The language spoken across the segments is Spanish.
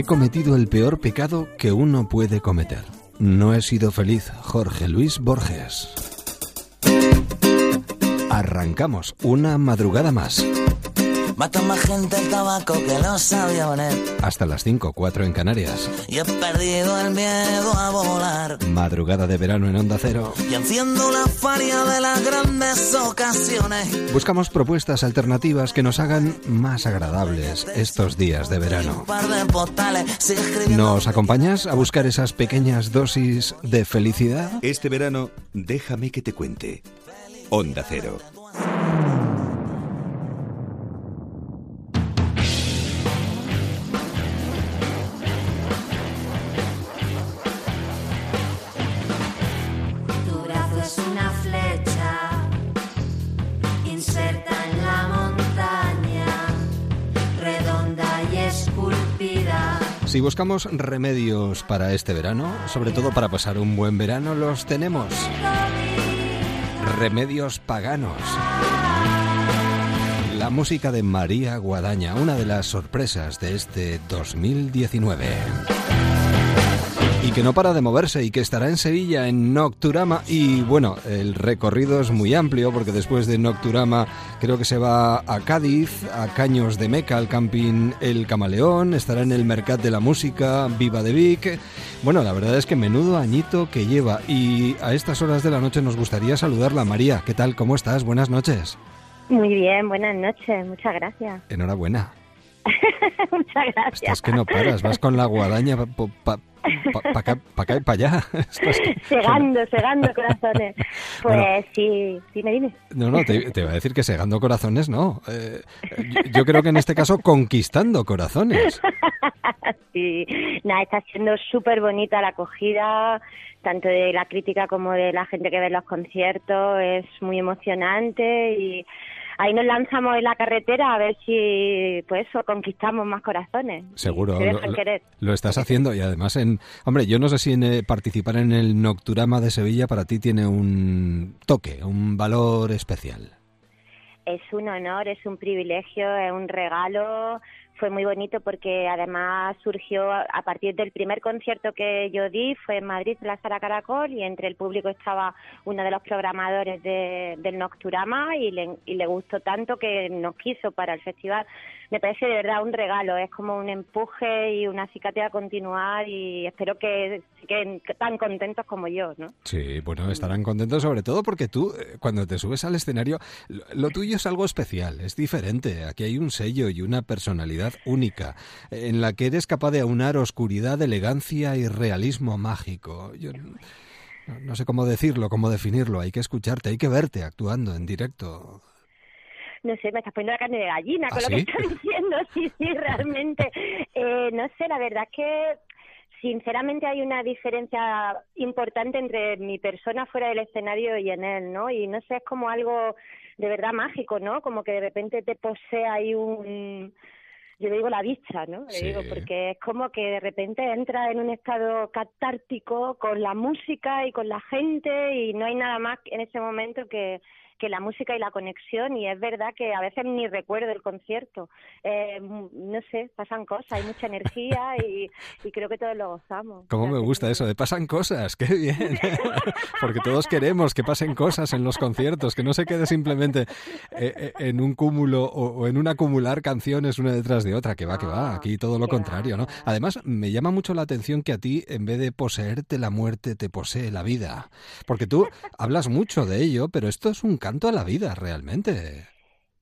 He cometido el peor pecado que uno puede cometer. No he sido feliz, Jorge Luis Borges. Arrancamos una madrugada más. Mata más gente el tabaco que los aviones. Hasta las 5, 4 en Canarias. Y he perdido el miedo a volar. Madrugada de verano en Onda Cero. Y enciendo la faria de las grandes ocasiones. Buscamos propuestas alternativas que nos hagan más agradables estos días de verano. ¿Nos acompañas a buscar esas pequeñas dosis de felicidad? Este verano, déjame que te cuente. Onda Cero. Si buscamos remedios para este verano, sobre todo para pasar un buen verano, los tenemos. Remedios paganos. La música de María Guadaña, una de las sorpresas de este 2019. Y que no para de moverse y que estará en Sevilla en Nocturama. Y bueno, el recorrido es muy amplio porque después de Nocturama creo que se va a Cádiz, a Caños de Meca, al camping El Camaleón, estará en el Mercat de la Música, Viva de Vic. Bueno, la verdad es que menudo añito que lleva. Y a estas horas de la noche nos gustaría saludarla. María, ¿qué tal? ¿Cómo estás? Buenas noches. Muy bien, buenas noches, muchas gracias. Enhorabuena. muchas gracias. Estás que no paras, vas con la guadaña para acá, pa acá y para allá. Segando, segando corazones. Pues Bueno. sí, dime, dime. No, no, te, te iba a decir que segando corazones no. Eh, yo, yo creo que en este caso conquistando corazones. Sí, nada, está siendo súper bonita la acogida, tanto de la crítica como de la gente que ve los conciertos, es muy emocionante y ahí nos lanzamos en la carretera a ver si, pues eso, conquistamos más corazones. Seguro. Se Lo, dejan lo- querer. lo estás haciendo y además en... Hombre, yo no sé si en, eh, participar en el Nocturama de Sevilla para ti tiene un toque, un valor especial. Es un honor, es un privilegio, es un regalo. Fue muy bonito porque además surgió a partir del primer concierto que yo di, fue en Madrid, la Sala Caracol, y entre el público estaba uno de los programadores de- del Nocturama y le, y le gustó tanto que nos quiso para el festival. Me parece de verdad un regalo, es como un empuje y una acicate a continuar y espero que se tan contentos como yo, ¿no? Sí, bueno, estarán contentos sobre todo porque tú, eh, cuando te subes al escenario, lo tuyo es algo especial, es diferente. Aquí hay un sello y una personalidad única, en la que eres capaz de aunar oscuridad, elegancia y realismo mágico. Yo no, sé cómo decirlo, cómo definirlo. Hay que escucharte, hay que verte actuando en directo. No sé, me estás poniendo la carne de gallina ¿Ah, con lo que estás diciendo. Sí, sí, realmente. Eh, no sé, la verdad es que sinceramente hay una diferencia importante entre mi persona fuera del escenario y en él, ¿no? Y no sé, es como algo de verdad mágico, ¿no? Como que de repente te posee ahí un yo le digo la vista, ¿no? Le Sí. digo, porque es como que de repente entra en un estado catártico con la música y con la gente y no hay nada más en ese momento que, que la música y la conexión y es verdad que a veces ni recuerdo el concierto. Eh, no sé, pasan cosas, hay mucha energía y, y creo que todos lo gozamos. ¿Cómo me gusta eso? De pasan cosas, qué bien. Porque todos queremos que pasen cosas en los conciertos, que no se quede simplemente eh, eh, en un cúmulo o, en un acumular canciones una detrás de otra, que va, que va, No, aquí todo lo contrario, ¿no? Además, me llama mucho la atención que a ti, en vez de poseerte la muerte, te posee la vida. Porque tú hablas mucho de ello, pero esto es un canto a la vida, realmente.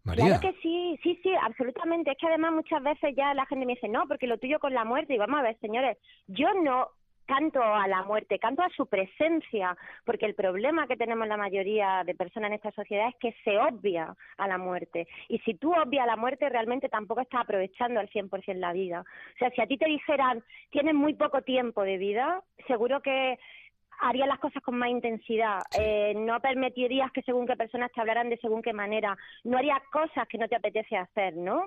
María. Claro que sí, sí, sí, absolutamente. Es que además muchas veces ya la gente me dice, no, porque lo tuyo con la muerte. Y vamos a ver, señores, yo no canto a la muerte, canto a su presencia, porque el problema que tenemos la mayoría de personas en esta sociedad es que se obvia a la muerte. Y si tú obvias la muerte, realmente tampoco estás aprovechando al 100% la vida. O sea, si a ti te dijeran, tienes muy poco tiempo de vida, seguro que harías las cosas con más intensidad, eh, no permitirías que según qué personas te hablaran de según qué manera, no harías cosas que no te apetece hacer, ¿no?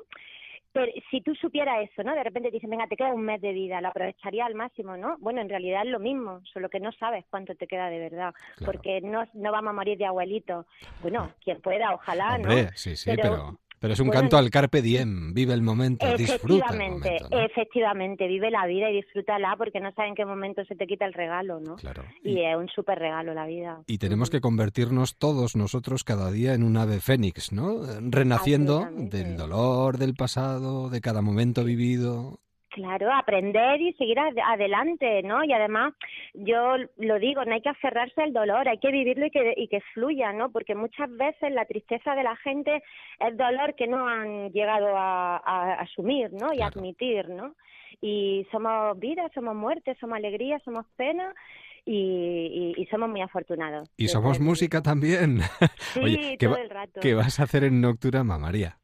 pero si tú supieras eso, ¿no? De repente te dicen, venga, te queda un mes de vida, lo aprovecharía al máximo, ¿no? Bueno, en realidad es lo mismo, solo que no sabes cuánto te queda de verdad, porque no, no vamos a morir de abuelito. Bueno, quien pueda, ojalá, Hombre, ¿no? Sí, sí, pero... pero... es un canto al carpe diem, vive el momento, disfruta el momento, ¿no? Efectivamente, vive la vida y disfrútala porque no sabes en qué momento se te quita el regalo, ¿no? Claro. Y, y es un súper regalo la vida. Y tenemos que convertirnos todos nosotros cada día en un ave fénix, ¿no? Renaciendo del dolor del pasado, de cada momento vivido. Claro, aprender y seguir ad adelante, ¿no? Y además, yo lo digo, no hay que aferrarse al dolor, hay que vivirlo y que, y que fluya, ¿no? Porque muchas veces la tristeza de la gente es dolor que no han llegado a, a asumir, ¿no? Y Claro. admitir, ¿no? Y somos vida, somos muerte, somos alegría, somos pena y, y, y somos muy afortunados. Y somos música también. Sí, Oye, ¿qué, todo va- el rato. ¿qué vas a hacer en Nocturama, María?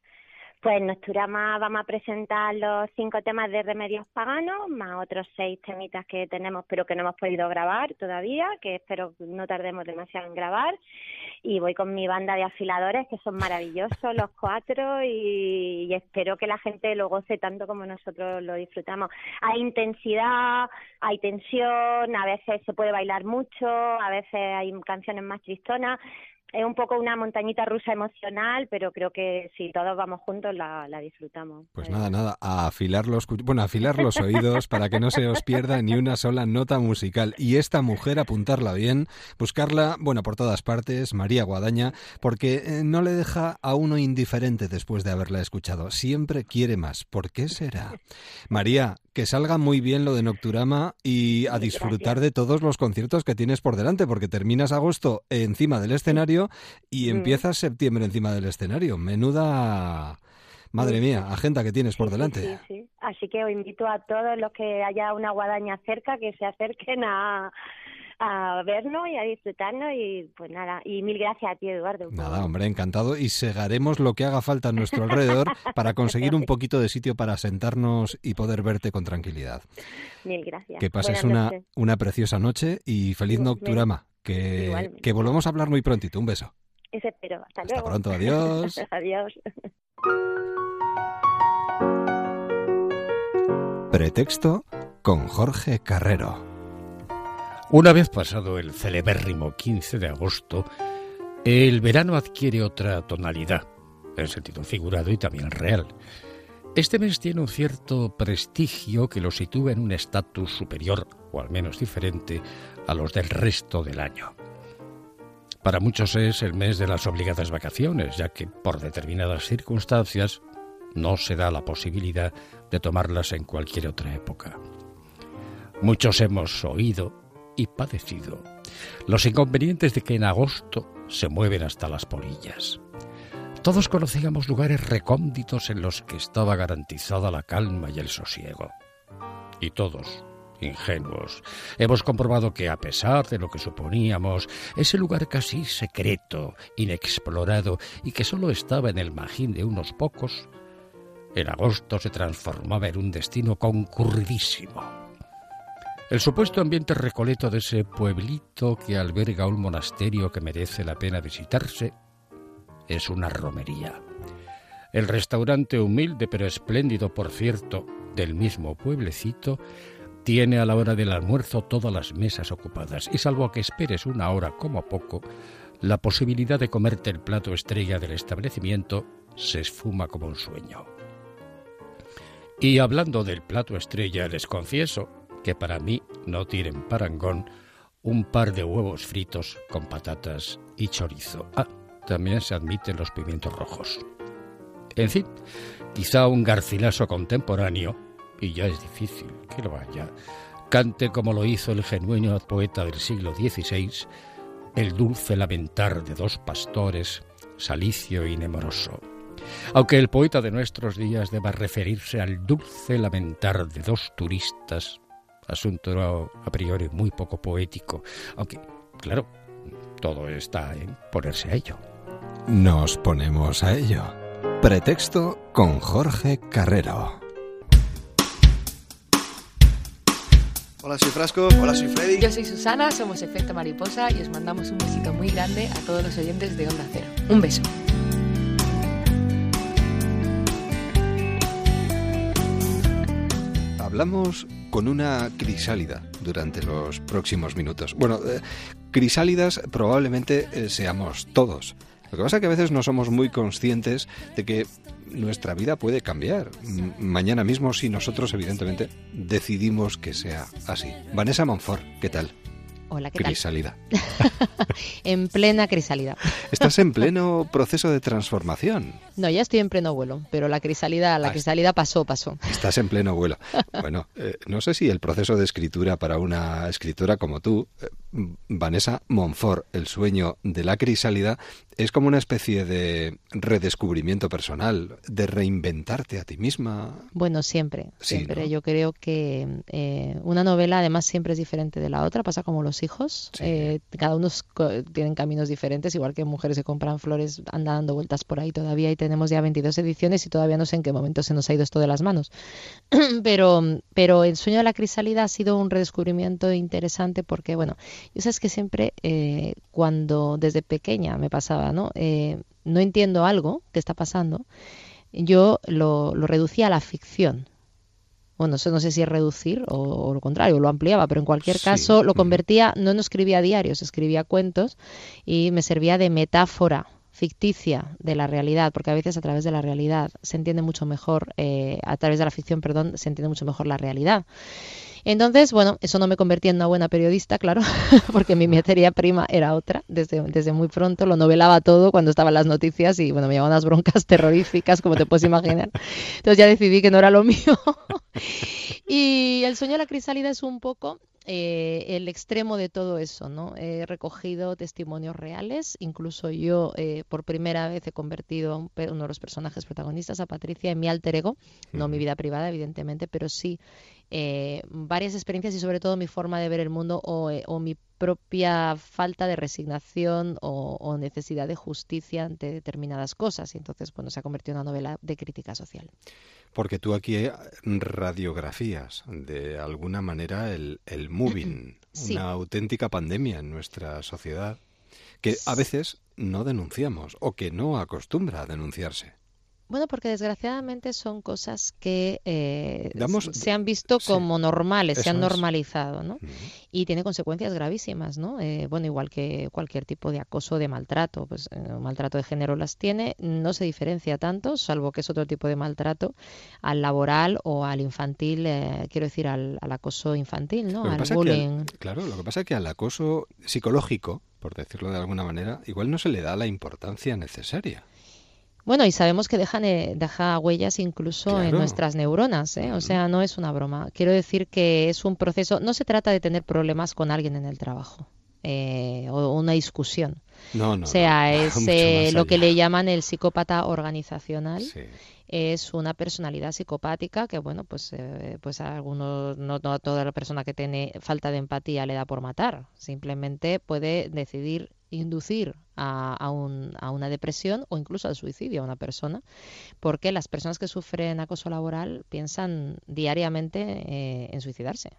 Pues en Nosturama vamos a presentar los cinco temas de Remedios Paganos, más otros seis temitas que tenemos, pero que no hemos podido grabar todavía, que espero no tardemos demasiado en grabar. Y voy con mi banda de afiladores, que son maravillosos los cuatro, y, y espero que la gente lo goce tanto como nosotros lo disfrutamos. Hay intensidad, hay tensión, a veces se puede bailar mucho, a veces hay canciones más tristonas es un poco una montañita rusa emocional, pero creo que si todos vamos juntos la, la disfrutamos. Pues nada, nada, a afilar los, bueno, a afilar los oídos para que no se os pierda ni una sola nota musical. Y esta mujer, apuntarla bien, buscarla, bueno, por todas partes, María Guadaña, porque eh, no le deja a uno indiferente después de haberla escuchado. Siempre quiere más. ¿Por qué será? María, que salga muy bien lo de Nocturama y a disfrutar de todos los conciertos que tienes por delante, porque terminas agosto encima del escenario y empiezas septiembre encima del escenario. Menuda... Madre mía, agenda que tienes por sí, delante. Sí, sí. Así que os invito a todos los que haya una guadaña cerca que se acerquen a, a vernos y a disfrutarnos y pues nada, y mil gracias a ti Eduardo. Nada, hombre, encantado y segaremos lo que haga falta a nuestro alrededor para conseguir un poquito de sitio para sentarnos y poder verte con tranquilidad. Mil gracias. Que pases una, una preciosa noche y feliz nocturama. Que, Igualmente. que volvamos a hablar muy prontito. Un beso. Eso espero. Hasta, Hasta luego. pronto, adiós. adiós. Pretexto con Jorge Carrero. Una vez pasado el celebérrimo 15 de agosto, el verano adquiere otra tonalidad, en sentido figurado y también real. Este mes tiene un cierto prestigio que lo sitúa en un estatus superior, o al menos diferente, a los del resto del año. Para muchos es el mes de las obligadas vacaciones, ya que por determinadas circunstancias no se da la posibilidad de tomarlas en cualquier otra época. Muchos hemos oído y padecido los inconvenientes de que en agosto se mueven hasta las polillas. Todos conocíamos lugares recónditos en los que estaba garantizada la calma y el sosiego. Y todos, ingenuos, hemos comprobado que a pesar de lo que suponíamos, ese lugar casi secreto, inexplorado y que solo estaba en el magín de unos pocos, en agosto se transformaba en un destino concurridísimo. El supuesto ambiente recoleto de ese pueblito que alberga un monasterio que merece la pena visitarse es una romería. El restaurante humilde pero espléndido, por cierto, del mismo pueblecito, tiene a la hora del almuerzo todas las mesas ocupadas y salvo que esperes una hora como poco, la posibilidad de comerte el plato estrella del establecimiento se esfuma como un sueño. Y hablando del plato estrella, les confieso que para mí no tienen parangón un par de huevos fritos con patatas y chorizo. Ah, también se admiten los pimientos rojos. En fin, quizá un garcilaso contemporáneo, y ya es difícil que lo haya, cante como lo hizo el genuino poeta del siglo XVI, el dulce lamentar de dos pastores, salicio y nemoroso. Aunque el poeta de nuestros días deba referirse al dulce lamentar de dos turistas, asunto a priori muy poco poético, aunque, claro, todo está en ponerse a ello. Nos ponemos a ello. Pretexto con Jorge Carrero. Hola, soy Frasco. Hola, soy Freddy. Yo soy Susana, somos Efecto Mariposa y os mandamos un besito muy grande a todos los oyentes de Onda Cero. Un beso. Hablamos con una crisálida durante los próximos minutos. Bueno, eh, crisálidas probablemente eh, seamos todos. Lo que pasa es que a veces no somos muy conscientes de que nuestra vida puede cambiar. Mañana mismo si nosotros evidentemente decidimos que sea así. Vanessa Monfort, ¿qué tal? Hola, ¿qué tal? Crisálida. En plena crisálida. Estás en pleno proceso de transformación. No, ya estoy en pleno vuelo, pero la crisálida, la Ah, pasó, pasó. Estás en pleno vuelo. Bueno, eh, no sé si el proceso de escritura para una escritora como tú, eh, Vanessa Monfort, el sueño de la crisálida, es como una especie de redescubrimiento personal, de reinventarte a ti misma. Bueno, siempre, Sí, siempre. ¿no? Yo creo que eh, una novela además siempre es diferente de la otra, pasa como los hijos. Sí. Eh, cada uno tienen caminos diferentes, igual que mujeres que compran flores andan dando vueltas por ahí todavía y tenemos ya 22 ediciones y todavía no sé en qué momento se nos ha ido esto de las manos. pero, pero el sueño de la crisálida ha sido un redescubrimiento interesante porque, bueno, yo sabes que siempre eh, cuando desde pequeña me pasaba, ¿no? Eh, no entiendo algo que está pasando, yo lo, lo reducía a la ficción. Bueno, eso no sé si es reducir o, o lo contrario, lo ampliaba, pero en cualquier Sí, caso lo convertía, no, no escribía diarios, escribía cuentos y me servía de metáfora ficticia de la realidad, porque a veces a través de la realidad se entiende mucho mejor, eh, a través de la ficción, perdón, se entiende mucho mejor la realidad. Entonces, bueno, eso no me convertía en una buena periodista, claro, porque mi materia prima era otra. Desde, desde muy pronto lo novelaba todo cuando estaban las noticias y, bueno, me llevaban unas broncas terroríficas, como te puedes imaginar. Entonces ya decidí que no era lo mío. y el sueño de la crisálida es un poco eh, el extremo de todo eso, ¿no? He recogido testimonios reales, incluso yo eh, por primera vez he convertido a un uno de los personajes protagonistas, a Patricia, en mi alter ego, no mi vida privada, evidentemente, pero sí eh, varias experiencias y sobre todo mi forma de ver el mundo o, eh, o mi propia falta de resignación o, o necesidad de justicia ante determinadas cosas. Y entonces, bueno, se ha convertido en una novela de crítica social. Porque tú aquí eh, radiografías de alguna manera el, el moving, Sí. una auténtica pandemia en nuestra sociedad que a veces no denunciamos o que no acostumbra a denunciarse. Bueno, porque desgraciadamente son cosas que eh, Damos- se han visto sí, como normales, se han normalizado, ¿no? Y tiene consecuencias gravísimas, ¿no? Eh, bueno, igual que cualquier tipo de acoso, de maltrato, pues eh, maltrato de género las tiene, no se diferencia tanto, salvo que es otro tipo de maltrato, al laboral o al infantil, eh, quiero decir, al, al acoso infantil, ¿no? Al- bullying. claro, lo que pasa es que al acoso psicológico, por decirlo de alguna manera, igual no se le da la importancia necesaria. Bueno, y sabemos que dejan, eh, deja huellas incluso en nuestras neuronas, ¿eh? O sea, no es una broma. Quiero decir que es un proceso, no se trata de tener problemas con alguien en el trabajo eh, o una discusión. No, no. o sea, no, es eh, lo que le llaman el psicópata organizacional. Sí. Es una personalidad psicopática que, bueno, pues, eh, pues a algunos, no, no a toda la persona que tiene falta de empatía le da por matar. Simplemente puede decidir inducir a, un- a una depresión o incluso al suicidio a una persona, porque las personas que sufren acoso laboral piensan diariamente eh, en suicidarse,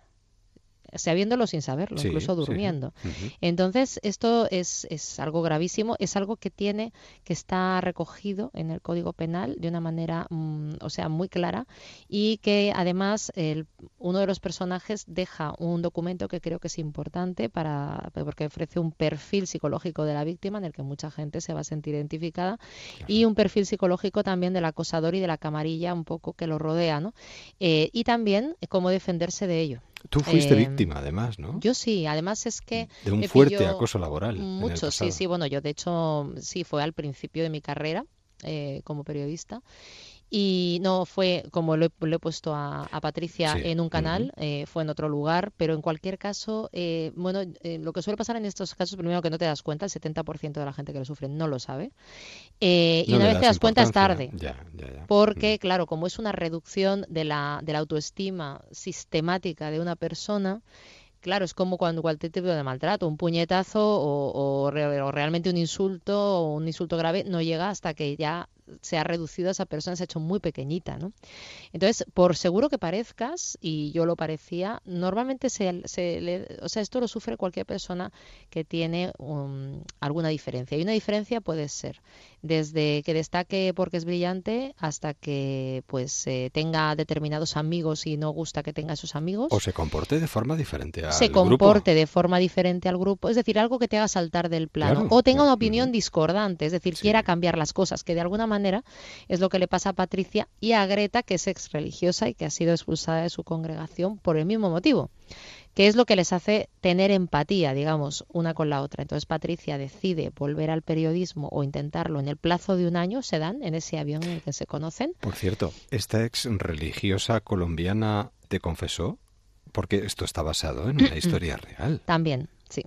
sabiéndolo sin saberlo, Sí, incluso sí. durmiendo. Entonces, esto es, es algo gravísimo, es algo que tiene, que está recogido en el Código Penal de una manera, mm, o sea, muy clara y que además el- uno de los personajes deja un documento que creo que es importante para, porque ofrece un perfil psicológico de la víctima en el que mucha gente se va a sentir identificada y un perfil psicológico también del acosador y de la camarilla un poco que lo rodea, ¿no? Eh, y también cómo defenderse de ello. Tú fuiste Eh, víctima, además, ¿no? Yo sí, además es que de un fuerte acoso laboral. Mucho, sí, sí. Bueno, yo de hecho sí fue al principio de mi carrera eh, como periodista Y no fue como lo he, lo he puesto a, a Patricia Sí. en un canal, eh, fue en otro lugar, pero en cualquier caso, eh, bueno, eh, lo que suele pasar en estos casos, primero que no te das cuenta, el 70% de la gente que lo sufre no lo sabe. Eh, y No una vez te das cuenta es tarde. Ya, ya, ya. Porque, claro, como es una reducción de la, de la autoestima sistemática de una persona, claro, es como cuando cualquier tipo de maltrato, un puñetazo o, o o realmente un insulto o un insulto grave no llega hasta que ya se ha reducido a esa persona, se ha hecho muy pequeñita, ¿no? Entonces, por seguro que parezcas, y yo lo parecía, normalmente se, se le- o sea, esto lo sufre cualquier persona que tiene um, alguna diferencia. Y una diferencia puede ser desde que destaque porque es brillante hasta que pues eh, tenga determinados amigos y no gusta que tenga esos amigos O se comporte de forma diferente al se grupo. comporte de forma diferente al grupo, es decir, algo que te haga saltar del plano, Claro, o tenga una opinión discordante, es decir, quiera cambiar las cosas, que de alguna manera es lo que le pasa a Patricia y a Greta, que es ex religiosa y que ha sido expulsada de su congregación por el mismo motivo, que es lo que les hace tener empatía, digamos, una con la otra. Entonces Patricia decide volver al periodismo o intentarlo en el plazo de un año, se dan en ese avión en el que se conocen. Por cierto, ¿esta ex religiosa colombiana te confesó? Porque esto está basado en una historia real. También, sí.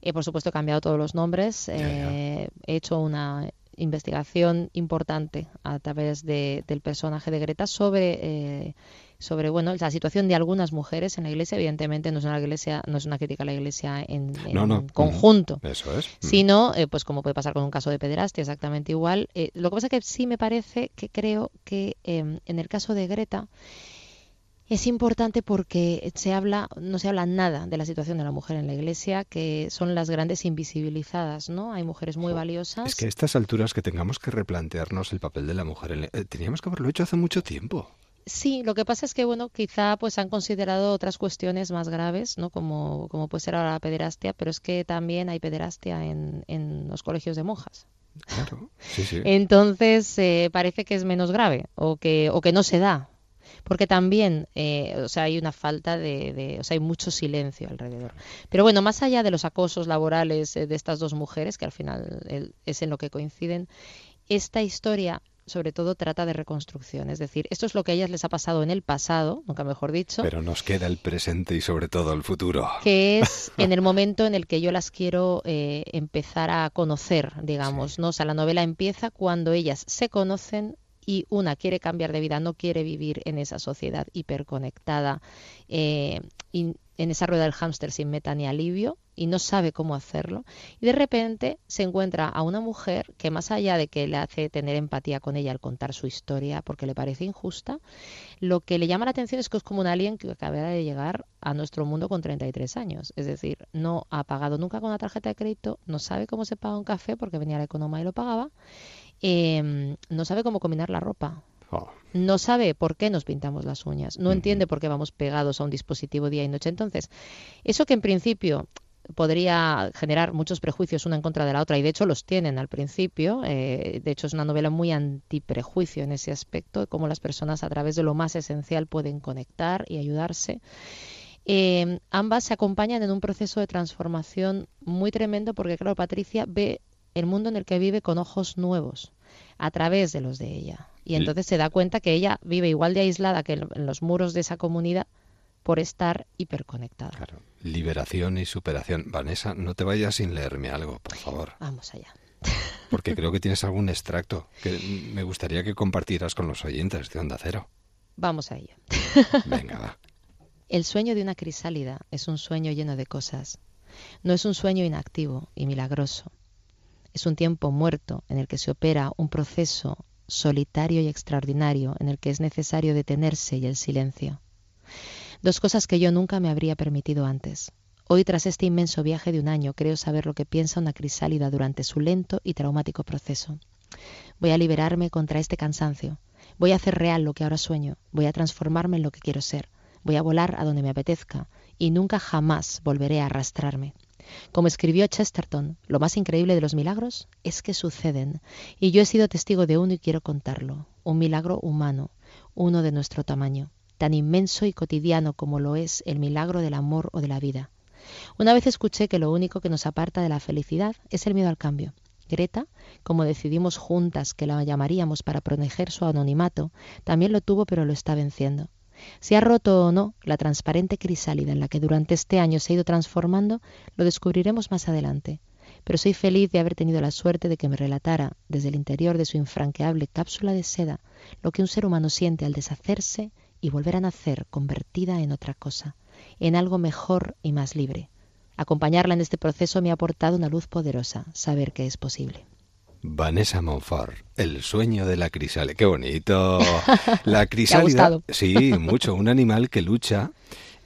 Eh, por supuesto, he cambiado todos los nombres. eh, he hecho una investigación importante a través de- del personaje de Greta sobre, eh, sobre bueno, la situación de algunas mujeres en la iglesia. Evidentemente, no es una, iglesia, no es una crítica a la iglesia en, en No, no. conjunto. Mm, Eso es. Sino, eh, pues como puede pasar con un caso de pederastia, exactamente igual. Eh, lo que pasa es que sí me parece que creo que eh, en el caso de Greta es importante porque se habla, no se habla nada de la situación de la mujer en la iglesia, que son las grandes invisibilizadas, ¿no? Hay mujeres muy valiosas. Es que a estas alturas que tengamos que replantearnos el papel de la mujer, en la- eh, teníamos que haberlo hecho hace mucho tiempo. Sí, lo que pasa es que, bueno, quizá pues han considerado otras cuestiones más graves, ¿no? Como, como puede ser ahora la pederastia, pero es que también hay pederastia en, en los colegios de monjas. Claro, sí, sí. Entonces, eh, parece que es menos grave o que, o que no se da. Porque también, eh, o sea, hay una falta de, de- o sea, hay mucho silencio alrededor. Pero bueno, más allá de los acosos laborales eh, de estas dos mujeres, que al final el- es en lo que coinciden, esta historia sobre todo trata de reconstrucción. Es decir, esto es lo que a ellas les ha pasado en el pasado, nunca mejor dicho, Pero nos queda el presente y sobre todo el futuro. que es en el momento en el que yo las quiero eh, empezar a conocer, digamos, ¿no? O sea, la novela empieza cuando ellas se conocen y una quiere cambiar de vida, no quiere vivir en esa sociedad hiperconectada, eh, en esa rueda del hámster sin meta ni alivio y no sabe cómo hacerlo. Y de repente se encuentra a una mujer que más allá de que le hace tener empatía con ella al contar su historia porque le parece injusta, lo que le llama la atención es que es como un alien que acaba de llegar a nuestro mundo con 33 años. Es decir, no ha pagado nunca con una tarjeta de crédito, no sabe cómo se paga un café porque venía la economa y lo pagaba, eh, no sabe cómo combinar la ropa, Oh, no sabe por qué nos pintamos las uñas, no entiende por qué vamos pegados a un dispositivo día y noche. Entonces, eso que en principio podría generar muchos prejuicios una en contra de la otra, y de hecho los tienen al principio, eh, de hecho es una novela muy antiprejuicio en ese aspecto, de cómo las personas a través de lo más esencial pueden conectar y ayudarse. Eh, ambas se acompañan en un proceso de transformación muy tremendo porque, claro, Patricia ve el mundo en el que vive con ojos nuevos a través de los de ella. Y entonces se da cuenta que ella vive igual de aislada que en en los muros de esa comunidad por estar hiperconectada. claro. Liberación y superación. Vanessa, no te vayas sin leerme algo, por favor. Vamos allá. Porque creo que tienes algún extracto que me gustaría que compartieras con los oyentes de Onda Cero. Vamos a ello. Venga, va. El sueño de una crisálida es un sueño lleno de cosas. No es un sueño inactivo y milagroso. Es un tiempo muerto en el que se opera un proceso solitario y extraordinario en el que es necesario detenerse y el silencio. Dos cosas que yo nunca me habría permitido antes. Hoy, tras este inmenso viaje de un año, creo saber lo que piensa una crisálida durante su lento y traumático proceso. Voy a liberarme contra este cansancio. Voy a hacer real lo que ahora sueño. Voy a transformarme en lo que quiero ser. Voy a volar a donde me apetezca y nunca jamás volveré a arrastrarme. Como escribió Chesterton, lo más increíble de los milagros es que suceden, y yo he sido testigo de uno y quiero contarlo, un milagro humano, uno de nuestro tamaño, tan inmenso y cotidiano como lo es el milagro del amor o de la vida. Una vez escuché que lo único que nos aparta de la felicidad es el miedo al cambio, Greta, como decidimos juntas que la llamaríamos para proteger su anonimato, también lo tuvo pero lo está venciendo. Si ha roto o no la transparente crisálida en la que durante este año se ha ido transformando, lo descubriremos más adelante. Pero soy feliz de haber tenido la suerte de que me relatara, desde el interior de su infranqueable cápsula de seda, lo que un ser humano siente al deshacerse y volver a nacer convertida en otra cosa, en algo mejor y más libre. Acompañarla en este proceso me ha aportado una luz poderosa, saber que es posible. Vanessa Monfort, el sueño de la crisálida. Qué bonito. La crisálida. Sí, mucho. Un animal que lucha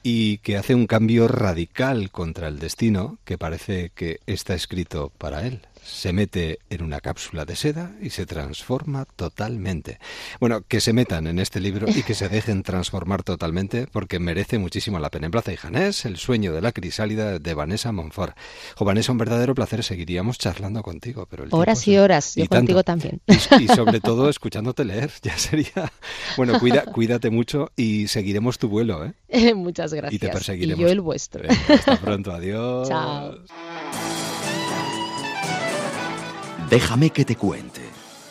y que hace un cambio radical contra el destino que parece que está escrito para él se mete en una cápsula de seda y se transforma totalmente. Bueno, que se metan en este libro y que se dejen transformar totalmente porque merece muchísimo la pena. En Plaza y Janés, El sueño de la crisálida de Vanessa Monfort. Jo, Vanessa, un verdadero placer. Seguiríamos charlando contigo. pero Horas y horas, yo contigo también. Y, sobre todo escuchándote leer, ya sería... Bueno, cuida, cuídate mucho y seguiremos tu vuelo, ¿eh? Muchas gracias. Y te perseguiremos. Y yo el vuestro. hasta pronto, adiós. Chao. Déjame que te cuente.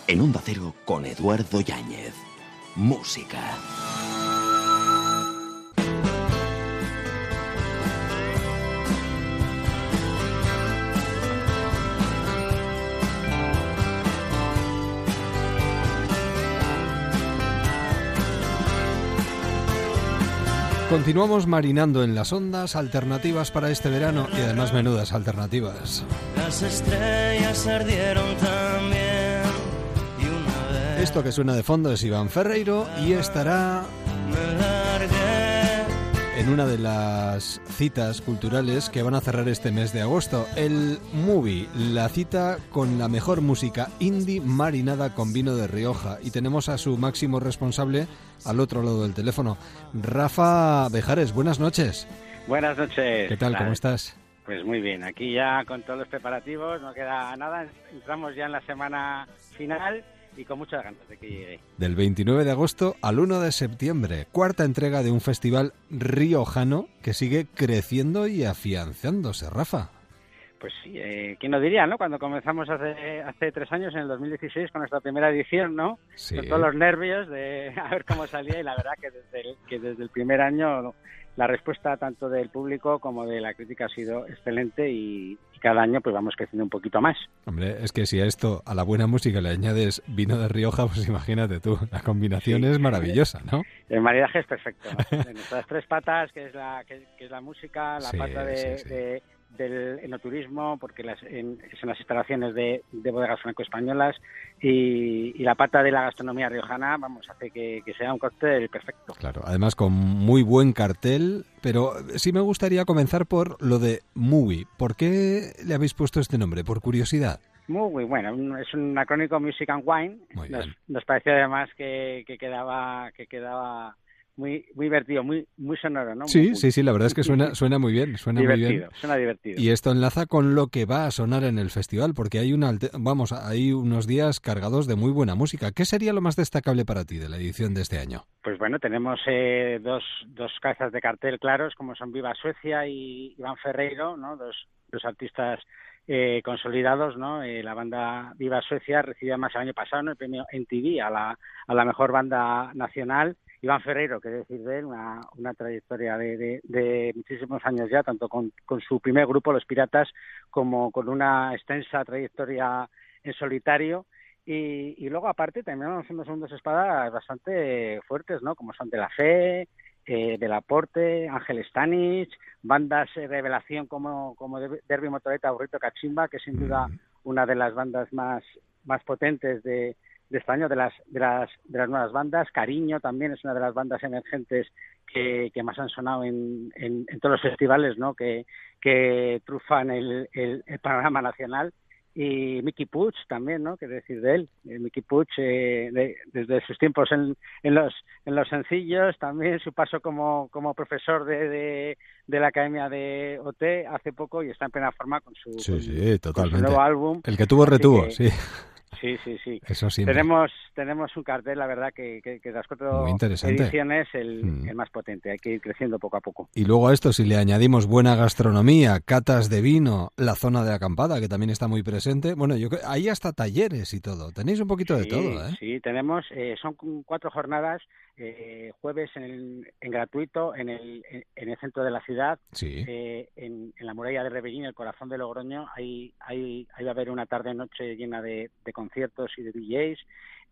En un Cero con Eduardo Yáñez. Música. Continuamos marinando en las ondas alternativas para este verano y además menudas alternativas. Las estrellas ardieron también. Y una vez Esto que suena de fondo es Iván Ferreiro y estará me largué. En una de las citas culturales que van a cerrar este mes de agosto, el Movie, la cita con la mejor música indie marinada con vino de Rioja. Y tenemos a su máximo responsable al otro lado del teléfono, Rafa Bejares. Buenas noches. Buenas noches. ¿Qué tal? ¿Cómo estás? Pues muy bien, aquí ya con todos los preparativos, no queda nada, entramos ya en la semana final y con muchas ganas de que llegue. Del 29 de agosto al 1 de septiembre, cuarta entrega de un festival riojano que sigue creciendo y afianzándose, Rafa. Pues sí, eh, ¿quién lo diría, no? Cuando comenzamos hace, hace tres años, en el 2016, con nuestra primera edición, ¿no? Sí. Con todos los nervios de a ver cómo salía y la verdad que desde el, que desde el primer año la respuesta tanto del público como de la crítica ha sido excelente y, y cada año pues vamos creciendo un poquito más. Hombre, es que si a esto, a la buena música le añades vino de Rioja, pues imagínate tú, la combinación Sí. es maravillosa, ¿no? El maridaje es perfecto. ¿no? De nuestras tres patas, que es la, que, que es la música, la Sí, pata de, sí, sí. de- del enoturismo, porque las, en, son las instalaciones de, de bodegas franco-españolas, y, y la pata de la gastronomía riojana, vamos, hace que, que sea un cóctel perfecto. Claro, además con muy buen cartel, pero sí me gustaría comenzar por lo de Movie. ¿Por qué le habéis puesto este nombre? Por curiosidad. Muy bueno, es un acrónico Music and Wine. Nos, nos pareció además que, que quedaba que quedaba muy muy divertido, muy muy sonoro, ¿no? Sí, Muy- sí, sí, la verdad es que suena, suena muy bien, suena muy divertido, bien. suena divertido. Y esto enlaza con lo que va a sonar en el festival, porque hay una, vamos, hay unos días cargados de muy buena música. ¿Qué sería lo más destacable para ti de la edición de este año? Pues bueno, tenemos eh, dos, dos cabezas de cartel claros, como son Viva Suecia y Iván Ferreiro, ¿no? Dos, dos artistas eh, consolidados, ¿no? Eh, la banda Viva Suecia recibió además el año pasado ¿no? el premio NTV a la, a la mejor banda nacional. Iván Ferreiro, que decir de él, una, una trayectoria de, de, de muchísimos años ya, tanto con, con su primer grupo, Los Piratas, como con una extensa trayectoria en solitario. Y, y luego, aparte, también vamos unos segundos espadas bastante fuertes, ¿no? Como son De La Fe, eh, Del Aporte, Ángel Stanich, bandas eh, revelación como, como Der- Derby Motoreta o Rito Cachimba, que es sin duda una de las bandas más, más potentes de, de este año, de las, de, las, de las nuevas bandas. Cariño también es una de las bandas emergentes que, que más han sonado en, en, en todos los festivales ¿no? que, que trufan el, el, el panorama nacional y Mickey Puch también, ¿no? ¿Qué decir de él? Eh, Mickey Puch, eh, de- desde sus tiempos en, en los en los sencillos, también su paso como, como profesor de, de, de la Academia de OT hace poco y está en plena forma con su, Sí, con- sí, con su totalmente. nuevo álbum. El que tuvo retuvo, que- sí. Sí, Sí, sí, sí. Eso sí. Tenemos, tenemos un cartel, la verdad, que, que, que las cuatro ediciones el, mm. el, más potente. Hay que ir creciendo poco a poco. Y luego a esto, si le añadimos buena gastronomía, catas de vino, la zona de acampada, que también está muy presente. Bueno, yo ahí hasta talleres y todo. Tenéis un poquito de todo, ¿eh? Sí, tenemos, eh, son cuatro jornadas eh, jueves en, en gratuito en el, en, el centro de la ciudad, eh, en, la muralla de Rebellín, el corazón de Logroño. Ahí, ahí, ahí va a haber una tarde-noche llena de, de, conciertos y de DJs.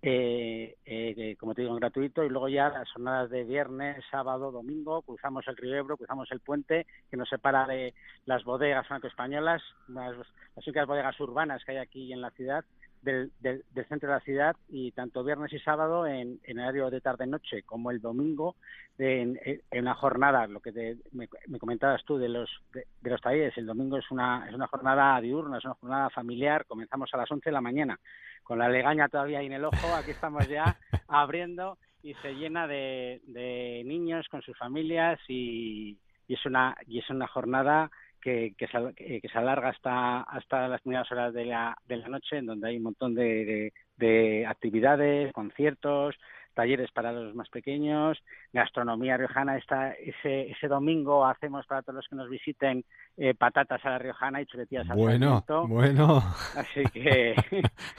Eh, eh, como te digo, en gratuito, y luego ya las jornadas de viernes, sábado, domingo, cruzamos el río Ebro, cruzamos el puente que nos separa de las bodegas franco-españolas, las, las únicas bodegas urbanas que hay aquí en la ciudad, del, del, centro de la ciudad y tanto viernes y sábado en, en horario de tarde-noche como el domingo en, en, una jornada, lo que me, comentabas tú de los de, los talleres, el domingo es una es una jornada diurna, es una jornada familiar, comenzamos a las 11 de la mañana, con la legaña todavía ahí en el ojo, aquí estamos ya abriendo y se llena de, de niños con sus familias y, y es una y es una jornada que, que, se, que, se, alarga hasta, hasta las primeras horas de la, de la noche, en donde hay un montón de, de, de actividades, conciertos, talleres para los más pequeños, gastronomía riojana. Esta, ese, ese domingo hacemos para todos los que nos visiten eh, patatas a la riojana y chuletillas al Bueno, bueno. Así que...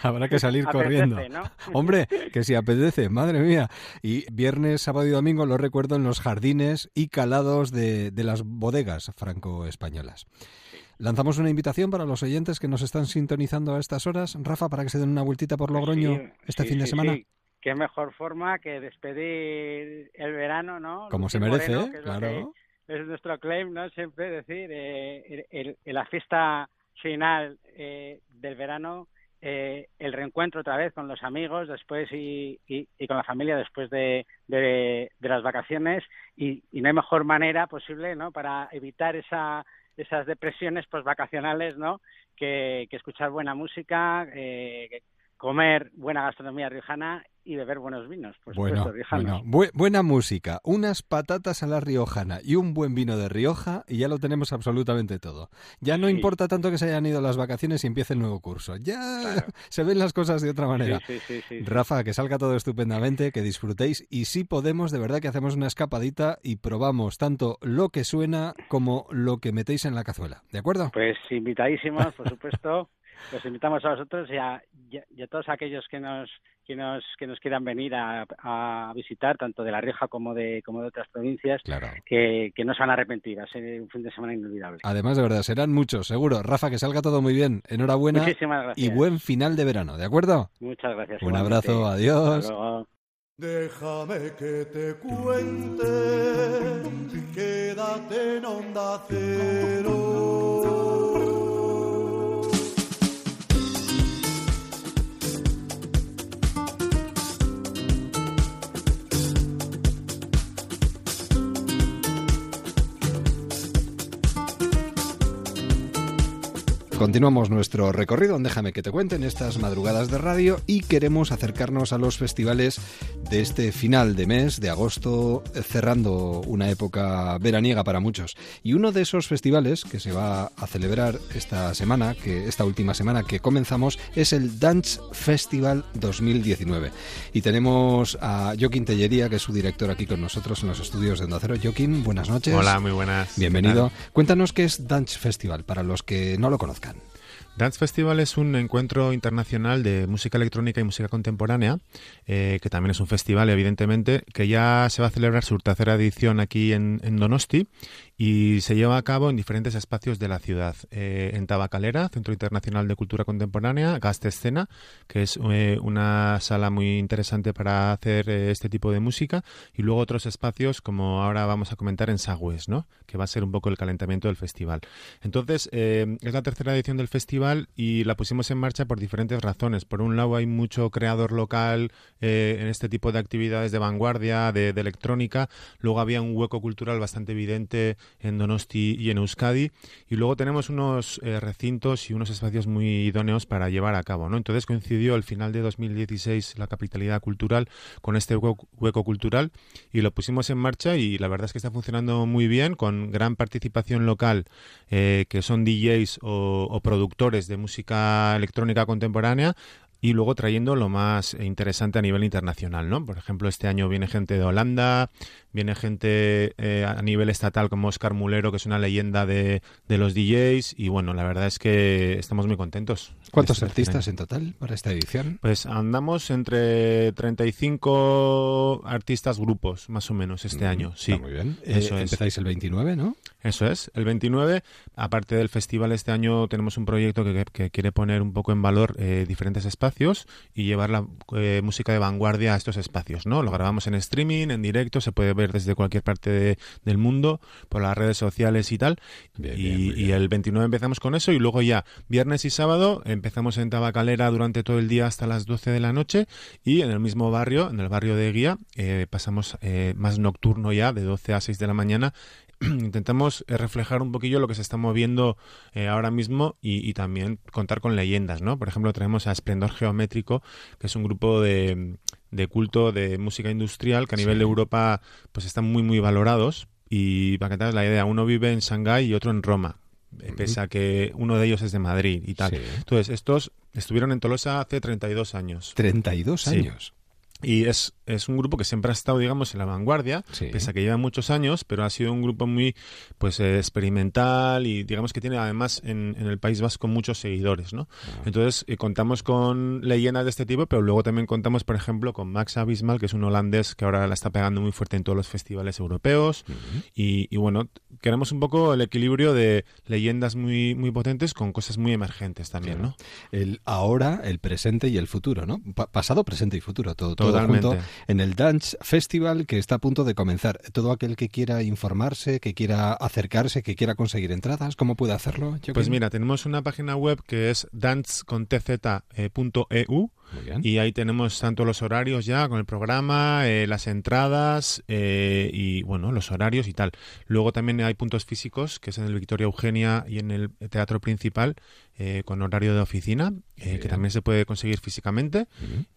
Habrá que salir corriendo. Hombre, que si apetece, madre mía. Y viernes, sábado y domingo lo recuerdo en los jardines y calados de, de las bodegas franco-españolas. Lanzamos una invitación para los oyentes que nos están sintonizando a estas horas, Rafa, para que se den una vueltita por Logroño este fin de semana qué mejor forma que despedir el verano, ¿no? Como se merece, claro. es nuestro claim, ¿no? Siempre decir, eh, la fiesta final eh, del verano, eh, el reencuentro otra vez con los amigos después y, y, con la familia después de, de, las vacaciones y, y, no hay mejor manera posible, ¿no? Para evitar esa, esas depresiones vacacionales, ¿no? Que, que escuchar buena música, eh, comer buena gastronomía riojana y beber buenos vinos, por bueno, supuesto, buena música, unas patatas a la riojana y un buen vino de Rioja y ya lo tenemos absolutamente todo. Ya no importa tanto que se hayan ido las vacaciones y empiece el nuevo curso. Ya se ven las cosas de otra manera. Rafa, que salga todo estupendamente, que disfrutéis y si podemos, de verdad que hacemos una escapadita y probamos tanto lo que suena como lo que metéis en la cazuela. ¿De acuerdo? Pues invitadísimos, por supuesto. los invitamos a vosotros y a, todos aquellos que nos que nos que nos quieran venir a, visitar tanto de la Rioja como de como de otras provincias que, que no se van a arrepentir va a ser un fin de semana inolvidable. Además de verdad serán muchos seguro. Rafa que salga todo muy bien. Enhorabuena y buen final de verano de acuerdo muchas gracias un abrazo adiós. Déjame que te cuente, quédate en onda cero. Continuamos nuestro recorrido Déjame que te cuenten estas madrugadas de radio y queremos acercarnos a los festivales de este final de mes de agosto, cerrando una época veraniega para muchos. Y uno de esos festivales que se va a celebrar esta semana, que esta última semana que comenzamos, es el Dance Festival 2019. Y tenemos a Joaquín Tellería, que es su director aquí con nosotros en los estudios de Onda Cero. Joaquín, buenas noches. Hola, muy buenas. Bienvenido. Cuéntanos qué es Dance Festival para los que no lo conozcan. Dance Festival es un encuentro internacional de música electrónica y música contemporánea, eh, que también es un festival, evidentemente, que ya se va a celebrar su tercera edición aquí en, en Donosti y se lleva a cabo en diferentes espacios de la ciudad. Eh, en Tabacalera, Centro Internacional de Cultura Contemporánea, Gaste Escena, que es eh, una sala muy interesante para hacer eh, este tipo de música, y luego otros espacios como ahora vamos a comentar en Sagües, ¿no? que va a ser un poco el calentamiento del festival. Entonces, es la tercera edición del festival y la pusimos en marcha por diferentes razones. Por un lado, hay mucho creador local en este tipo de actividades de vanguardia, de electrónica. Luego había un hueco cultural bastante evidente en Donosti y en Euskadi. Y luego tenemos unos eh, recintos y unos espacios muy idóneos para llevar a cabo. ¿no? Entonces coincidió el final de 2016 la capitalidad cultural con este hueco, cultural y lo pusimos en marcha y la verdad es que está funcionando muy bien con gran participación local eh, que son DJs o, o productores de música electrónica contemporánea y luego trayendo lo más interesante a nivel internacional, ¿no? Por ejemplo, este año viene gente de Holanda, viene gente eh, a nivel estatal como Oscar Mulero, que es una leyenda de, de, los DJs, y bueno, la verdad es que estamos muy contentos. ¿Cuántos este artistas en total para esta edición? Pues andamos entre 35 artistas grupos, más o menos, este mm, año, sí. muy bien. Eso eh, Empezáis el 29, ¿no? Eso es, el 29. Aparte del festival, este año tenemos un proyecto que, que quiere poner un poco en valor eh, diferentes espacios y llevar la eh, música de vanguardia a estos espacios, ¿no? Lo grabamos en streaming, en directo, se puede ver desde cualquier parte del mundo, por las redes sociales y tal. y, el 29 empezamos con eso y luego ya viernes y sábado empezamos en Tabacalera durante todo el día hasta las 12 de la noche y en el mismo barrio, en el barrio de Guía, eh, pasamos más nocturno ya, de 12 a 6 de la mañana intentamos eh, reflejar un poquillo lo que se está moviendo eh, ahora mismo y, también contar con leyendas, ¿no? Por ejemplo, traemos a Esplendor Geométrico, que es un grupo de, culto de música industrial que a nivel de Europa pues están muy, muy valorados. Y para que te la idea, uno vive en Shanghái y otro en Roma, eh, pese a que uno de ellos es de Madrid y tal. Entonces, estos estuvieron en Tolosa hace 32 años. ¿32 años? Y es, es un grupo que siempre ha estado, digamos, en la vanguardia, pese a que lleva muchos años, pero ha sido un grupo muy pues eh, experimental y digamos que tiene además en, en el País Vasco muchos seguidores, ¿no? Ah. Entonces eh, contamos con leyendas de este tipo, pero luego también contamos, por ejemplo, con Max Abismal, que es un holandés que ahora la está pegando muy fuerte en todos los festivales europeos. y, y, bueno, queremos un poco el equilibrio de leyendas muy, muy potentes con cosas muy emergentes también, ¿no? El ahora, el presente y el futuro, ¿no? pasado, presente y futuro, todo, todo junto en el Dance Festival que está a punto de comenzar. Todo aquel que quiera informarse, que quiera acercarse, que quiera conseguir entradas, ¿cómo puede hacerlo? pues mira, tenemos una página web que es dance.tz.eu y ahí tenemos tanto los horarios ya con el programa, eh, las entradas eh, y bueno, los horarios y tal. Luego también hay puntos físicos, que es en el Victoria Eugenia y en el Teatro Principal, eh, con horario de oficina, que también se puede conseguir físicamente.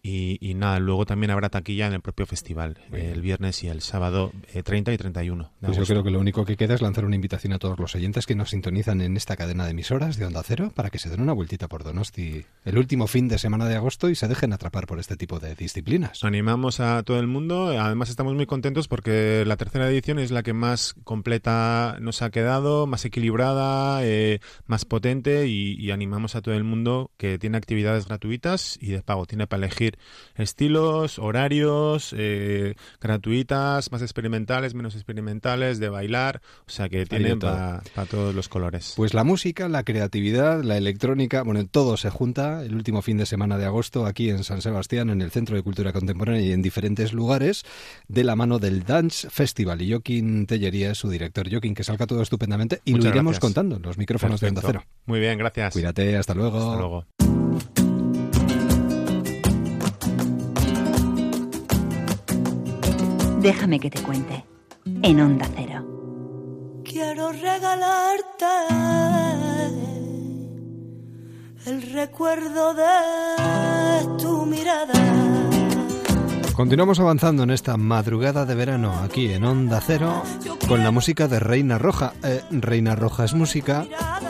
y, nada, luego también habrá taquilla en el propio festival, el viernes y el sábado 30 y 31. Pues yo creo que lo único que queda es lanzar una invitación a todos los oyentes que nos sintonizan en esta cadena de emisoras de Onda Cero para que se den una vueltita por Donosti el último fin de semana de agosto y se dejen atrapar por este tipo de disciplinas. Animamos a todo el mundo, además estamos muy contentos porque la tercera edición es la que más completa nos ha quedado, más equilibrada, eh, más potente y, animamos a todo el mundo que tiene actividades gratuitas y de pago. Tiene para elegir estilos, horarios, eh, gratuitas, más experimentales, menos experimentales, de bailar, o sea que tiene para todos los colores. Pues la música, la creatividad, la electrónica, bueno, todo se junta el último fin de semana de agosto aquí en San Sebastián, en el Centro de Cultura Contemporánea y en diferentes lugares, de la mano del Dance Festival. Y Joaquín Tellería es su director. Joaquín, que salga todo estupendamente y lo iremos contando en los micrófonos de Onda Cero. Muy bien, gracias. Cuídate, hasta luego. Hasta luego. Déjame que te cuente. En Onda Cero. Quiero regalarte el recuerdo de tu mirada. Continuamos avanzando en esta madrugada de verano aquí en Onda Cero con la música de Reina Roja. Eh, Reina Roja es música,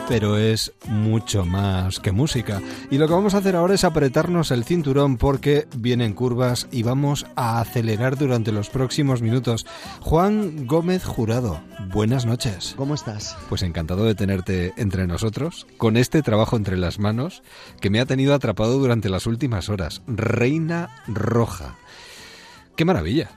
pero es mucho más que música. Y lo que vamos a hacer ahora es apretarnos el cinturón porque vienen curvas y vamos a acelerar durante los próximos minutos. Juan Gómez Jurado, buenas noches. ¿Cómo estás? Pues encantado de tenerte entre nosotros, con este trabajo entre las manos que me ha tenido atrapado durante las últimas horas. Reina Roja. ¡Qué maravilla!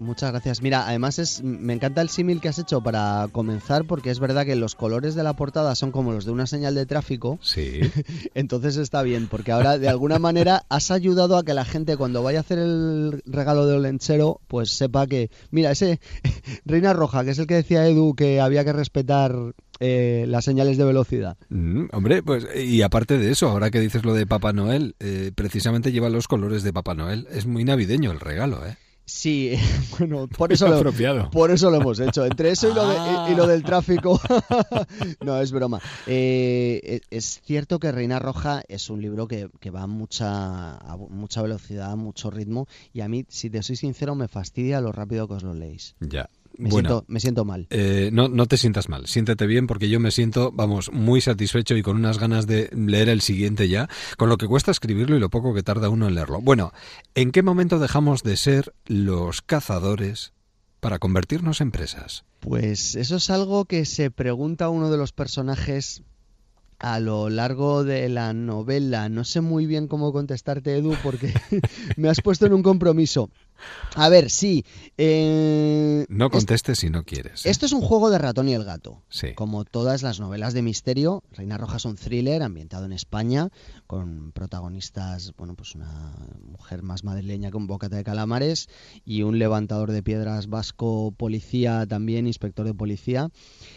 Muchas gracias. Mira, además es, me encanta el símil que has hecho para comenzar, porque es verdad que los colores de la portada son como los de una señal de tráfico. Sí. Entonces está bien, porque ahora de alguna manera has ayudado a que la gente cuando vaya a hacer el regalo de Olenchero, pues sepa que, mira, ese Reina Roja, que es el que decía Edu que había que respetar eh, las señales de velocidad. Mm, hombre, pues y aparte de eso, ahora que dices lo de Papá Noel, eh, precisamente lleva los colores de Papá Noel. Es muy navideño el regalo, ¿eh? Sí, bueno, por eso, lo, por eso lo hemos hecho. Entre eso y lo, y lo del tráfico. no, es broma. Eh, e, es cierto que Reina Roja es un libro que, va a mucha, a mucha velocidad, mucho ritmo. Y a mí, si te soy sincero, me fastidia lo rápido que os lo leéis. Ya, Me, Bueno. siento, me siento mal. Eh, no, no te sientas mal, siéntete bien porque yo me siento, vamos, muy satisfecho y con unas ganas de leer el siguiente ya, con lo que cuesta escribirlo y lo poco que tarda uno en leerlo. Bueno, ¿en qué momento dejamos de ser los cazadores para convertirnos en presas? Pues eso es algo que se pregunta uno de los personajes a lo largo de la novela. No sé muy bien cómo contestarte, Edu, porque me has puesto en un compromiso. A ver, sí. eh, No contestes si no quieres. ¿eh? Esto es un juego de ratón y el gato. Sí. Como todas las novelas de misterio, Reina Roja es un thriller ambientado en España, con protagonistas, bueno, pues una mujer más madrileña que un bocata de calamares y un levantador de piedras vasco policía, también inspector de policía,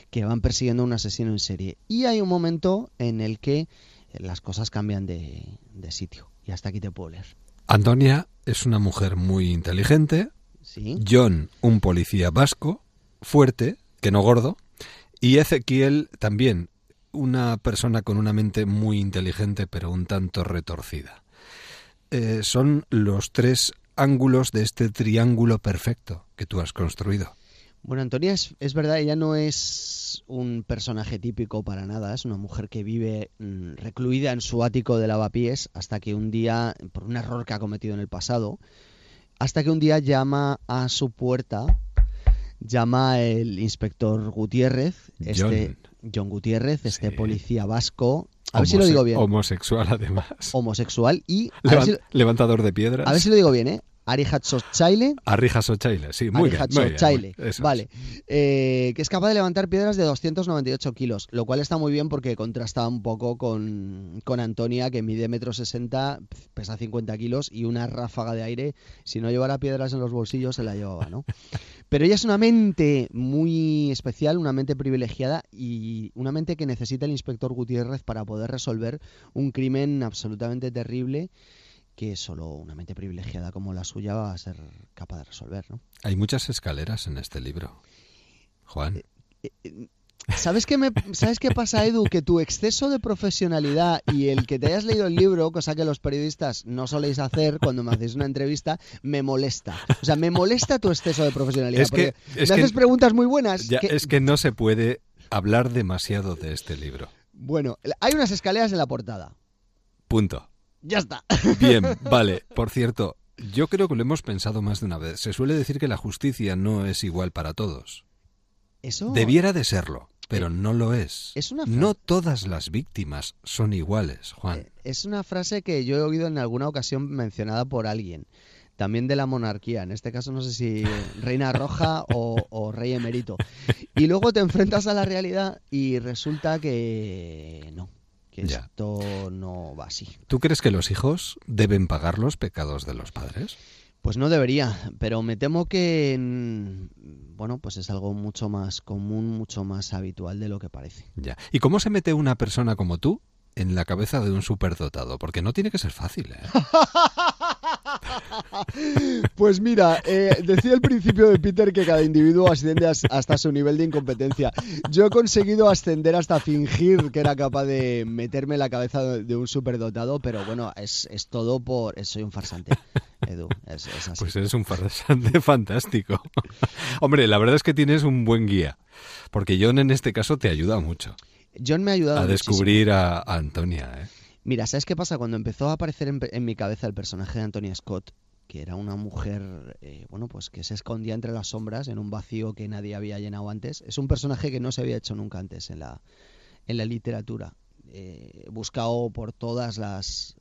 que van persiguiendo a un asesino en serie. Y hay un momento en el que las cosas cambian de, de sitio. Y hasta aquí te puedo leer. Antonia es una mujer muy inteligente. Sí. John, un policía vasco, fuerte, que no gordo. Y Ezequiel también, una persona con una mente muy inteligente, pero un tanto retorcida. Eh, son los tres ángulos de este triángulo perfecto que tú has construido. Bueno, Antonia es, es verdad, ella no es un personaje típico para nada, es una mujer que vive mm, recluida en su ático de lavapiés hasta que un día, por un error que ha cometido en el pasado, hasta que un día llama a su puerta, llama el inspector Gutiérrez, este John Gutiérrez, este policía vasco, a ver si lo digo bien, Homosexual, además. homosexual y levantador de piedras. a ver si lo digo bien, ¿eh? Ari Hatzochaile, Arrijas Ochaile, sí, muy bien. Muy bien, muy- vale, eh, que es capaz de levantar piedras de 298 kilos, lo cual está muy bien porque contrasta un poco con, con Antonia, que mide metro sesenta, pesa 50 kilos y una ráfaga de aire, si no llevara piedras en los bolsillos se la llevaba, ¿no? Pero ella es una mente muy especial, una mente privilegiada y una mente que necesita el inspector Gutiérrez para poder resolver un crimen absolutamente terrible que solo una mente privilegiada como la suya va a ser capaz de resolver, ¿no? Hay muchas escaleras en este libro. Juan. ¿Sabes qué, me, ¿Sabes qué pasa, Edu? Que tu exceso de profesionalidad y el que te hayas leído el libro, cosa que los periodistas no soléis hacer cuando me hacéis una entrevista, me molesta. O sea, me molesta tu exceso de profesionalidad. Es que- porque es me que- haces preguntas muy buenas. Ya, que- Es que no se puede hablar demasiado de este libro. Bueno, hay unas escaleras en la portada. Punto. Ya está. Bien, vale. Por cierto, yo creo que lo hemos pensado más de una vez. Se suele decir que la justicia no es igual para todos. Eso Debiera de serlo, pero no lo es. es una No todas las víctimas son iguales, Juan. es una frase que yo he oído en alguna ocasión mencionada por alguien. También de la monarquía, en este caso no sé si reina roja o, o rey emérito. Y luego te enfrentas a la realidad y resulta que no, que Ya. esto no va así. ¿Tú crees que los hijos deben pagar los pecados de los padres? Pues no debería, pero me temo que, bueno, pues es algo mucho más común, mucho más habitual de lo que parece. Ya. ¿Y cómo se mete una persona como tú en la cabeza de un superdotado? Porque no tiene que ser fácil, ¿eh? Pues mira, eh, decía al principio de Peter que cada individuo asciende as- hasta su nivel de incompetencia. Yo he conseguido ascender hasta fingir que era capaz de meterme en la cabeza de un superdotado, pero bueno, es, es todo por... soy un farsante, Edu, es, es así. Pues eres un farsante fantástico. Hombre, la verdad es que tienes un buen guía, porque John en este caso te ayuda mucho John me ha ayudado a muchísimo. descubrir a, a Antonia. ¿eh? Mira, ¿sabes qué pasa? Cuando empezó a aparecer en, en mi cabeza el personaje de Antonia Scott, que era una mujer, eh, bueno, pues que se escondía entre las sombras en un vacío que nadie había llenado antes, es un personaje que no se había hecho nunca antes en la, en la literatura. Eh, buscado por todas las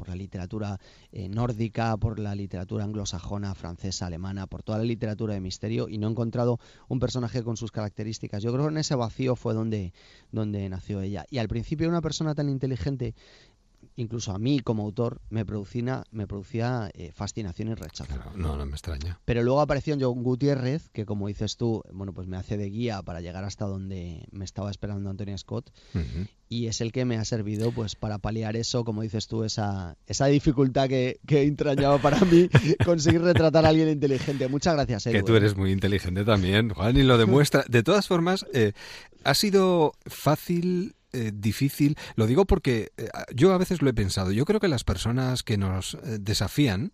por la literatura eh, nórdica, por la literatura anglosajona, francesa, alemana, por toda la literatura de misterio y no he encontrado un personaje con sus características. Yo creo que en ese vacío fue donde, donde nació ella. Y al principio una persona tan inteligente, incluso a mí como autor, me producía, me producía eh, fascinación y rechazo. No, no me extraña. Pero luego apareció John Gutiérrez, que como dices tú, bueno, pues me hace de guía para llegar hasta donde me estaba esperando Antonia Scott y es el que me ha servido pues para paliar eso, como dices tú, esa, esa dificultad que, que entrañaba para mí conseguir retratar a alguien inteligente. Muchas gracias, Edu. Que tú ¿eh? eres muy inteligente también, Juan, y lo demuestra. De todas formas, eh, ha sido fácil, eh, difícil. Lo digo porque eh, yo a veces lo he pensado. Yo creo que las personas que nos eh, desafían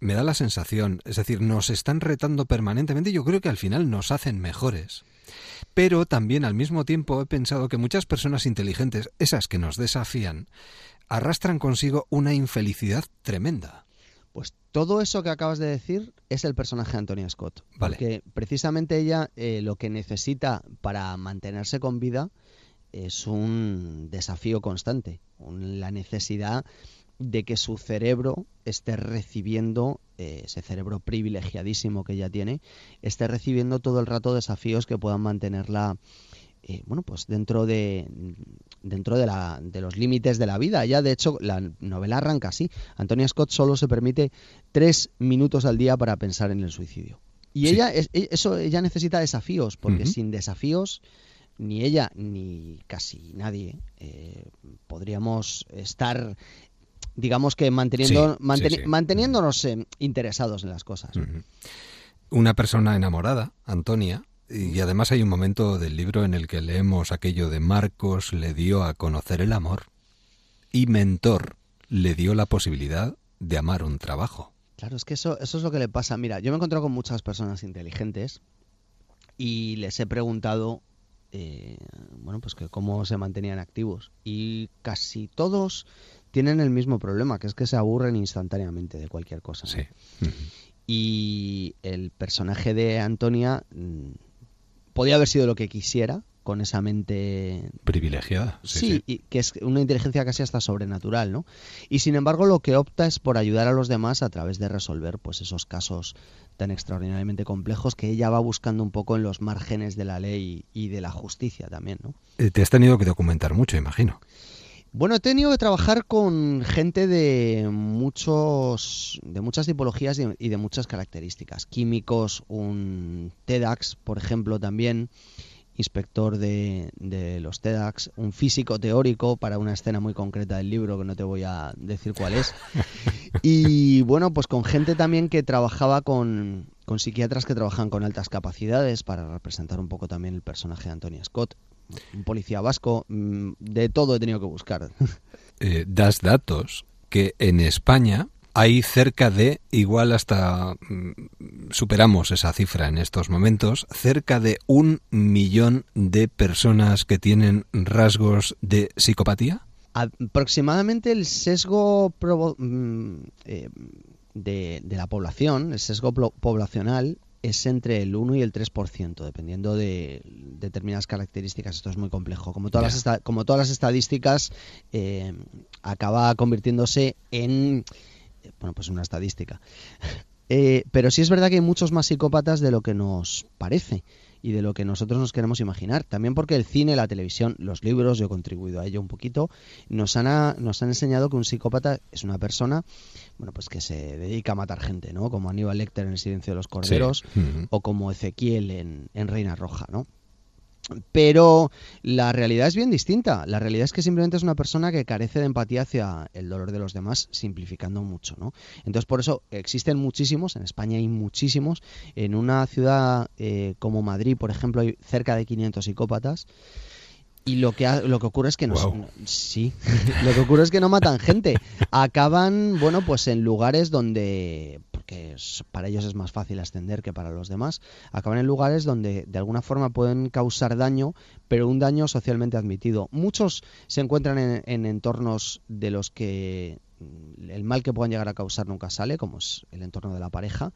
me da la sensación, es decir, nos están retando permanentemente y yo creo que al final nos hacen mejores. Pero también al mismo tiempo he pensado que muchas personas inteligentes, esas que nos desafían, arrastran consigo una infelicidad tremenda. Pues todo eso que acabas de decir es el personaje de Antonia Scott. Vale. Porque precisamente ella eh, lo que necesita para mantenerse con vida es un desafío constante, un- la necesidad de que su cerebro esté recibiendo, eh, ese cerebro privilegiadísimo que ella tiene, esté recibiendo todo el rato desafíos que puedan mantenerla eh, bueno, pues dentro de dentro de, la, de los límites de la vida. Ya de hecho la novela arranca así. Antonia Scott solo se permite tres minutos al día para pensar en el suicidio. Y Sí. ella es- e- eso ella necesita desafíos porque sin desafíos ni ella ni casi nadie eh, podríamos estar digamos que manteniendo Sí, manteni- sí. manteniéndonos eh, interesados en las cosas. Una persona enamorada, Antonia, y además hay un momento del libro en el que leemos aquello de Marcos le dio a conocer el amor y Mentor le dio la posibilidad de amar un trabajo. Claro, es que eso, eso es lo que le pasa. Mira, yo me he encontrado con muchas personas inteligentes y les he preguntado, eh, bueno, pues que cómo se mantenían activos. Y casi todos tienen el mismo problema, que es que se aburren instantáneamente de cualquier cosa. ¿no? Y el personaje de Antonia mm, podía haber sido lo que quisiera con esa mente Privilegiada. Sí, y que es una inteligencia casi hasta sobrenatural, ¿no? Y sin embargo, lo que opta es por ayudar a los demás a través de resolver pues esos casos tan extraordinariamente complejos que ella va buscando un poco en los márgenes de la ley y de la justicia también, ¿no? Eh, Te has tenido que documentar mucho, imagino. Bueno, he tenido que trabajar con gente de muchos, de muchas tipologías y y de muchas características. Químicos, un TEDx, por ejemplo, también inspector de, de los TEDx, un físico teórico para una escena muy concreta del libro que no te voy a decir cuál es. Y bueno, pues con gente también que trabajaba con, con psiquiatras que trabajan con altas capacidades para representar un poco también el personaje de Antonia Scott, un policía vasco, mm, de todo he tenido que buscar. Eh, das datos que en España hay cerca de, igual hasta mm, superamos esa cifra en estos momentos, cerca de un millón de personas que tienen rasgos de psicopatía. Aproximadamente el sesgo mm, eh, de, de la población, el sesgo poblacional, es entre el 1 y el 3%, dependiendo de determinadas características. Esto es muy complejo. Como todas, las, como todas las estadísticas, eh, acaba convirtiéndose en bueno, pues una estadística. Eh, pero sí es verdad que hay muchos más psicópatas de lo que nos parece y de lo que nosotros nos queremos imaginar. También porque el cine, la televisión, los libros, yo he contribuido a ello un poquito, nos han, a- nos han enseñado que un psicópata es una persona bueno, pues que se dedica a matar gente, ¿no? Como Aníbal Lecter en El silencio de los corderos o como Ezequiel en, en Reina Roja, ¿no? Pero la realidad es bien distinta. La realidad es que simplemente es una persona que carece de empatía hacia el dolor de los demás, simplificando mucho, ¿no? Entonces, por eso existen muchísimos, en España hay muchísimos. En una ciudad eh, como Madrid, por ejemplo, hay cerca de 500 psicópatas. Y lo que, ha- lo que ocurre es que no- sí, lo que ocurre es que no matan gente. Acaban, bueno, pues en lugares donde, es- para ellos es más fácil ascender que para los demás, acaban en lugares donde de alguna forma pueden causar daño, pero un daño socialmente admitido. Muchos se encuentran en, en entornos de los que el mal que puedan llegar a causar nunca sale, como es el entorno de la pareja,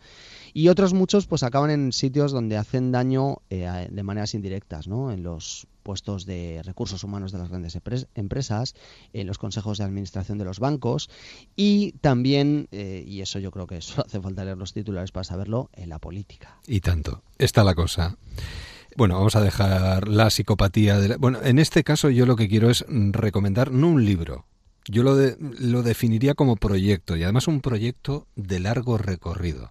y otros muchos pues acaban en sitios donde hacen daño eh, de maneras indirectas, ¿no? En los puestos de recursos humanos de las grandes empresas, en los consejos de administración de los bancos y también, eh, y eso yo creo que solo hace falta leer los titulares para saberlo, en la política. Y tanto. Está la cosa. Bueno, vamos a dejar la psicopatía. De la- Bueno, en este caso yo lo que quiero es mm, recomendar no un libro. Yo lo, de- lo definiría como proyecto y además un proyecto de largo recorrido.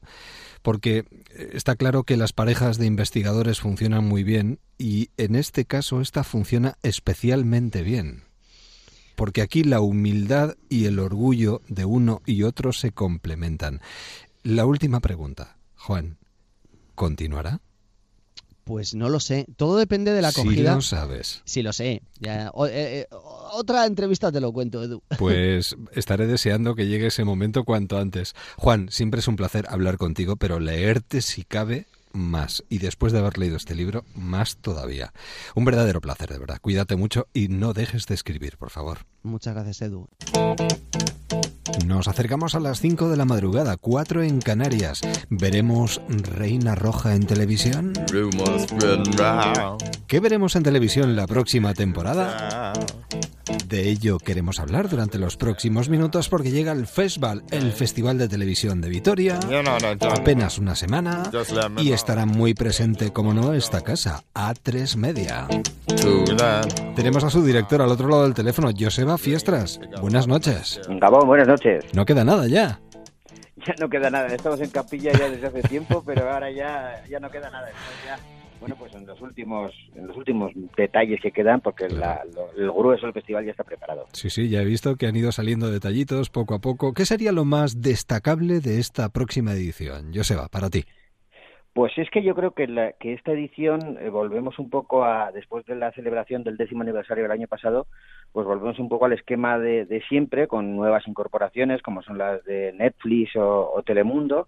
Porque eh, está claro que las parejas de investigadores funcionan muy bien y en este caso esta funciona especialmente bien. Porque aquí la humildad y el orgullo de uno y otro se complementan. La última pregunta, Juan, ¿continuará? Pues no lo sé, todo depende de la Sí acogida. lo sabes. Sí, lo sé. Ya, o- eh, eh, otra entrevista te lo cuento, Edu. Pues estaré deseando que llegue ese momento cuanto antes. Juan, siempre es un placer hablar contigo, pero leerte si cabe más. Y después de haber leído este libro, más todavía. Un verdadero placer, de verdad. Cuídate mucho y no dejes de escribir, por favor. Muchas gracias, Edu. Nos acercamos a las 5 de la madrugada, 4 en Canarias. ¿Veremos Reina Roja en televisión? ¿Qué veremos en televisión la próxima temporada? De ello queremos hablar durante los próximos minutos porque llega el Festival, el Festival de Televisión de Vitoria, apenas una semana y estará muy presente, como no, esta casa, A3 Media. Tenemos a su director al otro lado del teléfono, Joseba Fiestras. Buenas noches. Gabón, buenas noches. No queda nada ya. Ya no queda nada. Estamos en capilla ya desde hace tiempo, pero ahora ya, ya no queda nada. Ya bueno, pues en los últimos, en los últimos detalles que quedan, porque la, lo, el grueso del festival ya está preparado. Sí, sí, ya he visto que han ido saliendo detallitos poco a poco. ¿Qué sería lo más destacable de esta próxima edición? Joseba, para ti. Pues es que yo creo que, la, que esta edición eh, volvemos un poco a, después de la celebración del décimo aniversario del año pasado, pues volvemos un poco al esquema de, de siempre, con nuevas incorporaciones como son las de Netflix o, o Telemundo,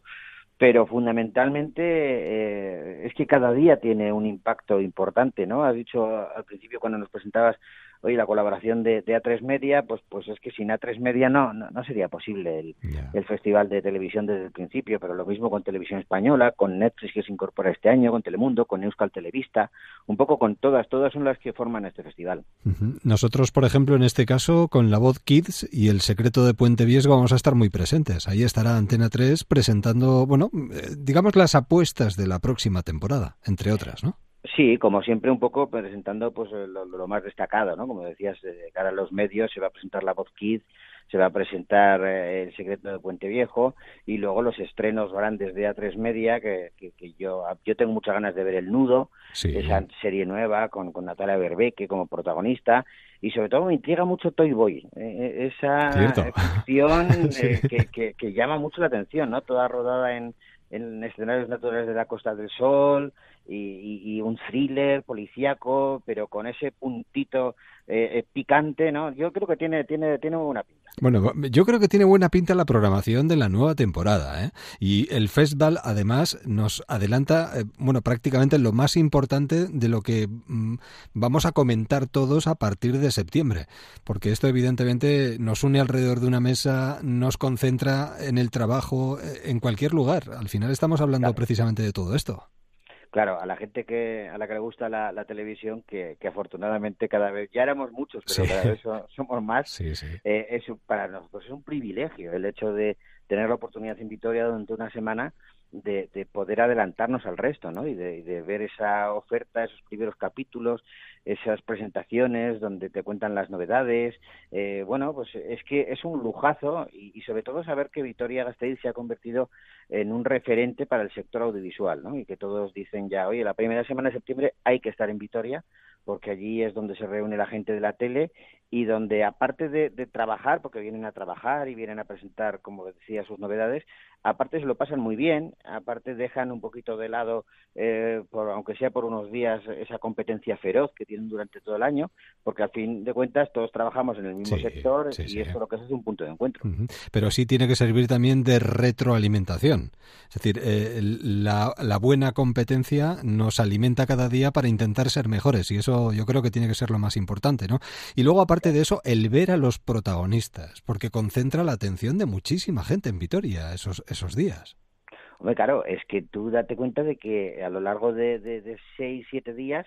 pero fundamentalmente eh, es que cada día tiene un impacto importante, ¿no? Has dicho al principio cuando nos presentabas oye, la colaboración de, de, A3 Media, pues, pues es que sin A3 Media no, no, no sería posible el, yeah. el, festival de televisión desde el principio, pero lo mismo con Televisión Española, con Netflix que se incorpora este año, con Telemundo, con Euskal Televista, un poco con todas, todas son las que forman este festival. Uh -huh. Nosotros, por ejemplo, en este caso, con La Voz Kids y El Secreto de Puente Viesgo vamos a estar muy presentes. Ahí estará Antena 3 presentando, bueno, eh, digamos las apuestas de la próxima temporada, entre otras, ¿no? Sí, como siempre, un poco presentando pues lo, lo, más destacado, ¿no? Como decías, de cara a los medios se va a presentar La Voz Kids, se va a presentar eh, El secreto de Puente Viejo y luego los estrenos grandes de A3 Media, que, que, que yo yo tengo muchas ganas de ver El Nudo, sí. esa serie nueva con, con Natalia Berbeque como protagonista y sobre todo me intriga mucho Toy Boy, eh, esa ficción sí. eh, que, que, que llama mucho la atención, ¿no? Toda rodada en en escenarios naturales de la Costa del Sol y, un thriller policíaco, pero con ese puntito eh, picante, ¿no? Yo creo que tiene tiene tiene buena pinta. Bueno, yo creo que tiene buena pinta la programación de la nueva temporada, ¿eh? Y el festival además nos adelanta, eh, bueno, prácticamente lo más importante de lo que mm, vamos a comentar todos a partir de septiembre, porque esto evidentemente nos une alrededor de una mesa, nos concentra en el trabajo eh, en cualquier lugar. Al final estamos hablando claro. precisamente de todo esto claro, a la gente que a la que le gusta la, la televisión, que, que, afortunadamente cada vez, ya éramos muchos, pero sí. cada vez somos más, sí, sí. Eh, es, para nosotros es un privilegio el hecho de tener la oportunidad en Vitoria durante una semana de, de poder adelantarnos al resto, ¿no? Y de, de, ver esa oferta, esos primeros capítulos, esas presentaciones donde te cuentan las novedades. Eh, bueno, pues es que es un lujazo y, y, sobre todo saber que Vitoria Gasteiz se ha convertido en un referente para el sector audiovisual, ¿no? Y que todos dicen ya, oye, la primera semana de septiembre hay que estar en Vitoria porque allí es donde se reúne la gente de la tele y donde aparte de, de, trabajar, porque vienen a trabajar y vienen a presentar, como decía, sus novedades, aparte se lo pasan muy bien, aparte dejan un poquito de lado, eh, por, aunque sea por unos días, esa competencia feroz que tienen durante todo el año, porque al fin de cuentas todos trabajamos en el mismo sí, sector sí, y sí. eso lo que es es un punto de encuentro. Uh -huh. Pero sí tiene que servir también de retroalimentación. Es decir, eh, la, la buena competencia nos alimenta cada día para intentar ser mejores y eso yo creo que tiene que ser lo más importante, ¿no? Y luego, aparte de eso, el ver a los protagonistas, porque concentra la atención de muchísima gente en Vitoria esos, esos días. Hombre, claro, es que tú date cuenta de que a lo largo de, de, de seis, siete días,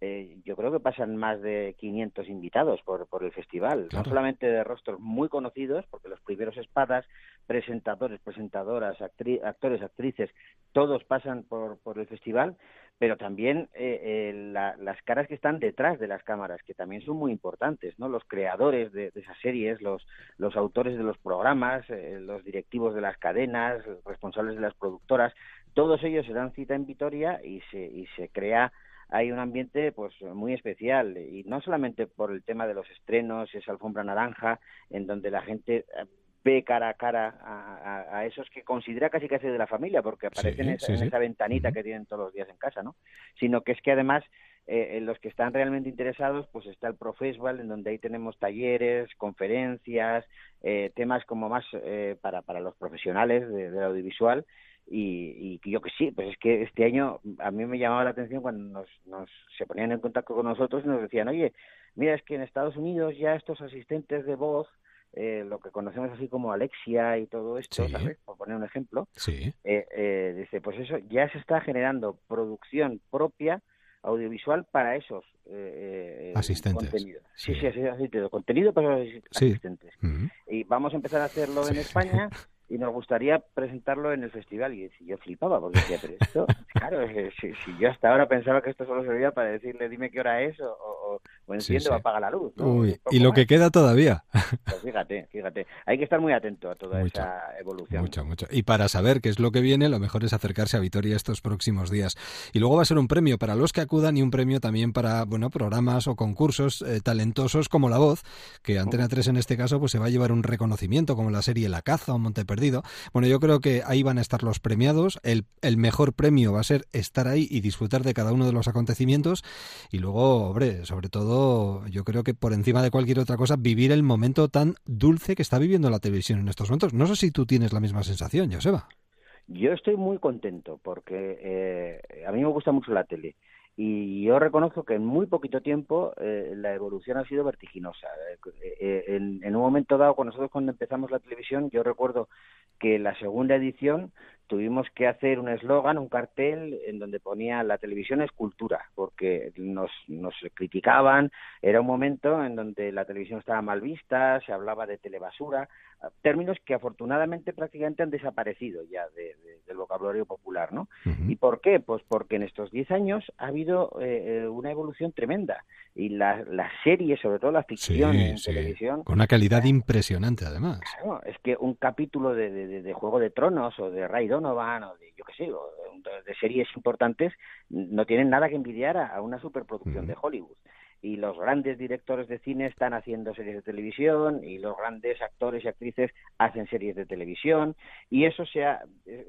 eh, yo creo que pasan más de 500 invitados por, por el festival, claro. no solamente de rostros muy conocidos, porque los primeros espadas, presentadores, presentadoras, actri actores, actrices, todos pasan por, por el festival, pero también eh, eh, la, las caras que están detrás de las cámaras, que también son muy importantes, ¿no? Los creadores de, esas series, los, los autores de los programas, eh, los directivos de las cadenas, responsables de las productoras, todos ellos se dan cita en Vitoria y se, y se crea hay un ambiente pues muy especial y no solamente por el tema de los estrenos, esa alfombra naranja en donde la gente ve cara a cara a, a, a, esos que considera casi casi de la familia, porque aparecen sí, en, esa, sí, en esa ventanita uh -huh. que tienen todos los días en casa, ¿no? Sino que es que además eh, en los que están realmente interesados, pues está el Profesval, en donde ahí tenemos talleres, conferencias, eh, temas como más eh, para, para los profesionales de, del audiovisual. Y, y yo que sí, pues es que este año a mí me llamaba la atención cuando nos, nos se ponían en contacto con nosotros y nos decían, oye, mira, es que en Estados Unidos ya estos asistentes de voz eh, lo que conocemos así como Alexia y todo esto, ¿sabes? Por poner un ejemplo, sí. eh, eh, dice, pues eso ya se está generando producción propia audiovisual para esos eh, eh, Asistentes. contenidos. Sí, sí, sí, asistentes. Contenido para los asistentes. Y vamos a empezar a hacerlo en España y nos gustaría presentarlo en el festival. Y yo flipaba porque decía, pero esto, claro, si, si yo hasta ahora pensaba que esto solo servía para decirle dime qué hora es o, o, o enciende Sí, sí. o apaga la luz. y lo más. que queda todavía. Pues fíjate, fíjate. Hay que estar muy atento a toda esa evolución. Mucho, mucho. Y para saber qué es lo que viene, lo mejor es acercarse a Vitoria estos próximos días. Y luego va a ser un premio para los que acudan y un premio también para, bueno, programas o concursos eh, talentosos como La Voz, que Antena 3 en este caso pues se va a llevar un reconocimiento como la serie La Caza o Monte Perdido. Bueno, yo creo que ahí van a estar los premiados. El, el mejor premio va a ser estar ahí y disfrutar de cada uno de los acontecimientos. Y luego, hombre, sobre todo, yo creo que por encima de cualquier otra cosa, vivir el momento tan dulce que está viviendo la televisión en estos momentos. No sé si tú tienes la misma sensación, Joseba. Yo estoy muy contento porque eh, a mí me gusta mucho la tele y yo reconozco que en muy poquito tiempo eh, la evolución ha sido vertiginosa. Eh, eh, en, en un momento dado, con nosotros cuando empezamos la televisión, yo recuerdo que la segunda edición tuvimos que hacer un eslogan, un cartel en donde ponía la televisión es cultura, porque nos, nos criticaban, era un momento en donde la televisión estaba mal vista, se hablaba de telebasura, términos que afortunadamente prácticamente han desaparecido ya de- de- del vocabulario popular, ¿no? ¿Y por qué? Pues porque en estos 10 años ha habido eh, eh, una evolución tremenda y la, la serie, sobre todo la ficción Sí, en sí. televisión, Con una calidad impresionante, además. Claro, es que un capítulo de, de- Juego de Tronos o de Ray Donovan o de, yo qué sé, o de, de series importantes no tienen nada que envidiar a, a una superproducción de Hollywood. Y los grandes directores de cine están haciendo series de televisión y los grandes actores y actrices hacen series de televisión y eso se, ha-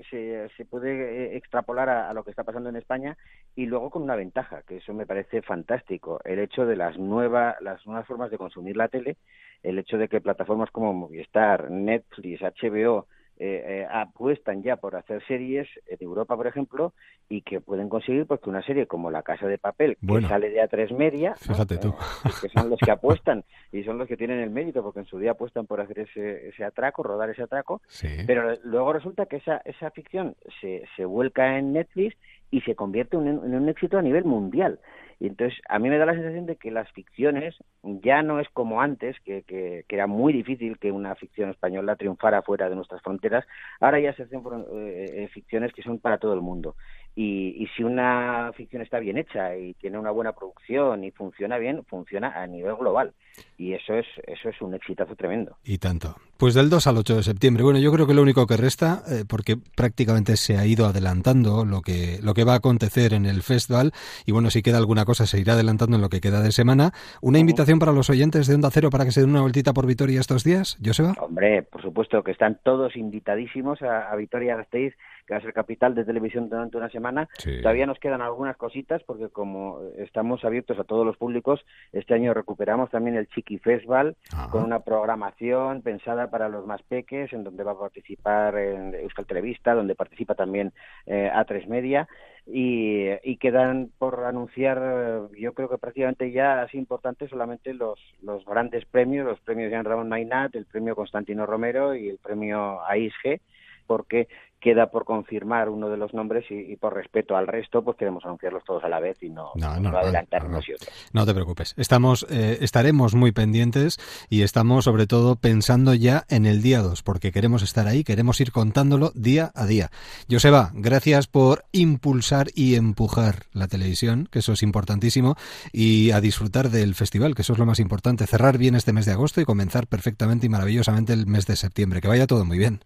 se, se puede eh, extrapolar a, a lo que está pasando en España y luego con una ventaja, que eso me parece fantástico, el hecho de las nuevas, las nuevas formas de consumir la tele el hecho de que plataformas como Movistar, Netflix, HBO eh, eh, apuestan ya por hacer series en Europa, por ejemplo, y que pueden conseguir pues que una serie como La Casa de Papel, que Bueno. sale de A3 Media, ¿no? Fíjate tú. Eh, que son los que apuestan y son los que tienen el mérito, porque en su día apuestan por hacer ese, ese atraco, rodar ese atraco, Sí. pero luego resulta que esa, esa ficción se, se vuelca en Netflix y se convierte en un éxito a nivel mundial. Y entonces a mí me da la sensación de que las ficciones ya no es como antes, que, que, que era muy difícil que una ficción española triunfara fuera de nuestras fronteras. Ahora ya se hacen eh, eh, ficciones que son para todo el mundo. Y, y si una ficción está bien hecha y tiene una buena producción y funciona bien, funciona a nivel global. Y eso es, eso es un exitazo tremendo. Y tanto. Pues del 2 al 8 de septiembre. Bueno, yo creo que lo único que resta, eh, porque prácticamente se ha ido adelantando lo que, lo que va a acontecer en el festival, y bueno, si queda alguna cosa se irá adelantando en lo que queda de semana. Una invitación para los oyentes de Onda Cero para que se den una vueltita por Vitoria estos días, Joseba. Hombre, por supuesto que están todos invitadísimos a, a Vitoria-Gasteiz, que va a ser capital de televisión durante una semana. Sí. Todavía nos quedan algunas cositas porque como estamos abiertos a todos los públicos, este año recuperamos también el Chiqui Festival con una programación pensada para los más peques, en donde va a participar en Euskal Televista, donde participa también eh, A3 Media. Y, y quedan por anunciar, eh, yo creo que prácticamente ya así importantes solamente los, los grandes premios, los premios Jean Ramón Mainat, el premio Constantino Romero y el premio AISG, porque queda por confirmar uno de los nombres y, y por respeto al resto, pues queremos anunciarlos todos a la vez y no, No, no no, adelantar no, no. unos y otros. No te preocupes. Estamos, eh, estaremos muy pendientes y estamos sobre todo pensando ya en el día 2, porque queremos estar ahí, queremos ir contándolo día a día. Joseba, gracias por impulsar y empujar la televisión, que eso es importantísimo, y a disfrutar del festival, que eso es lo más importante. Cerrar bien este mes de agosto y comenzar perfectamente y maravillosamente el mes de septiembre. Que vaya todo muy bien.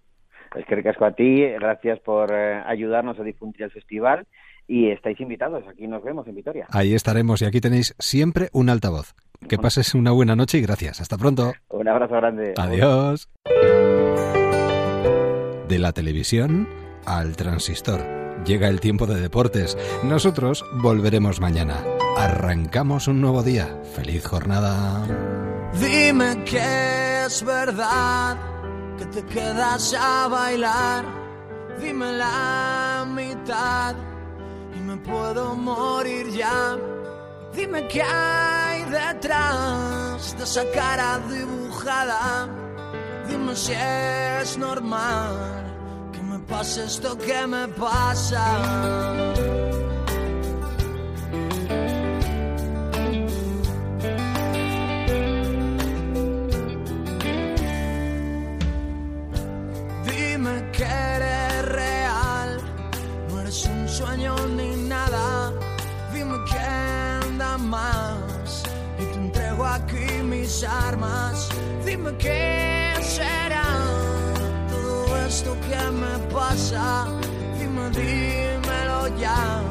Es que ricasco a ti, gracias por eh, ayudarnos a difundir el festival y estáis invitados, aquí nos vemos en Vitoria. Ahí estaremos y aquí tenéis siempre un altavoz. Que pases una buena noche y gracias. Hasta pronto. Un abrazo grande. Adiós. De la televisión al transistor. Llega el tiempo de deportes. Nosotros volveremos mañana. arrancamos un nuevo día. Feliz jornada. Dime que es verdad te quedas a bailar. Dime la mitad y me puedo morir ya. Dime qué hay detrás de esa cara dibujada. Dime si es normal que me pase esto que me pasa. Aquí mis armas. Dime qué será todo esto que me pasa. Dime, dímelo ya,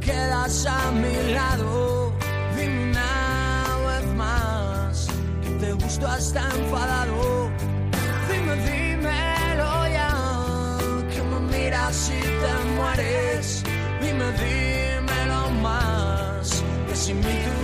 quedas a mi lado. Dime una vez más que te gusto hasta enfadado. Dime, dímelo ya, que me miras y te mueres. Dime, dímelo más, que sin mí tú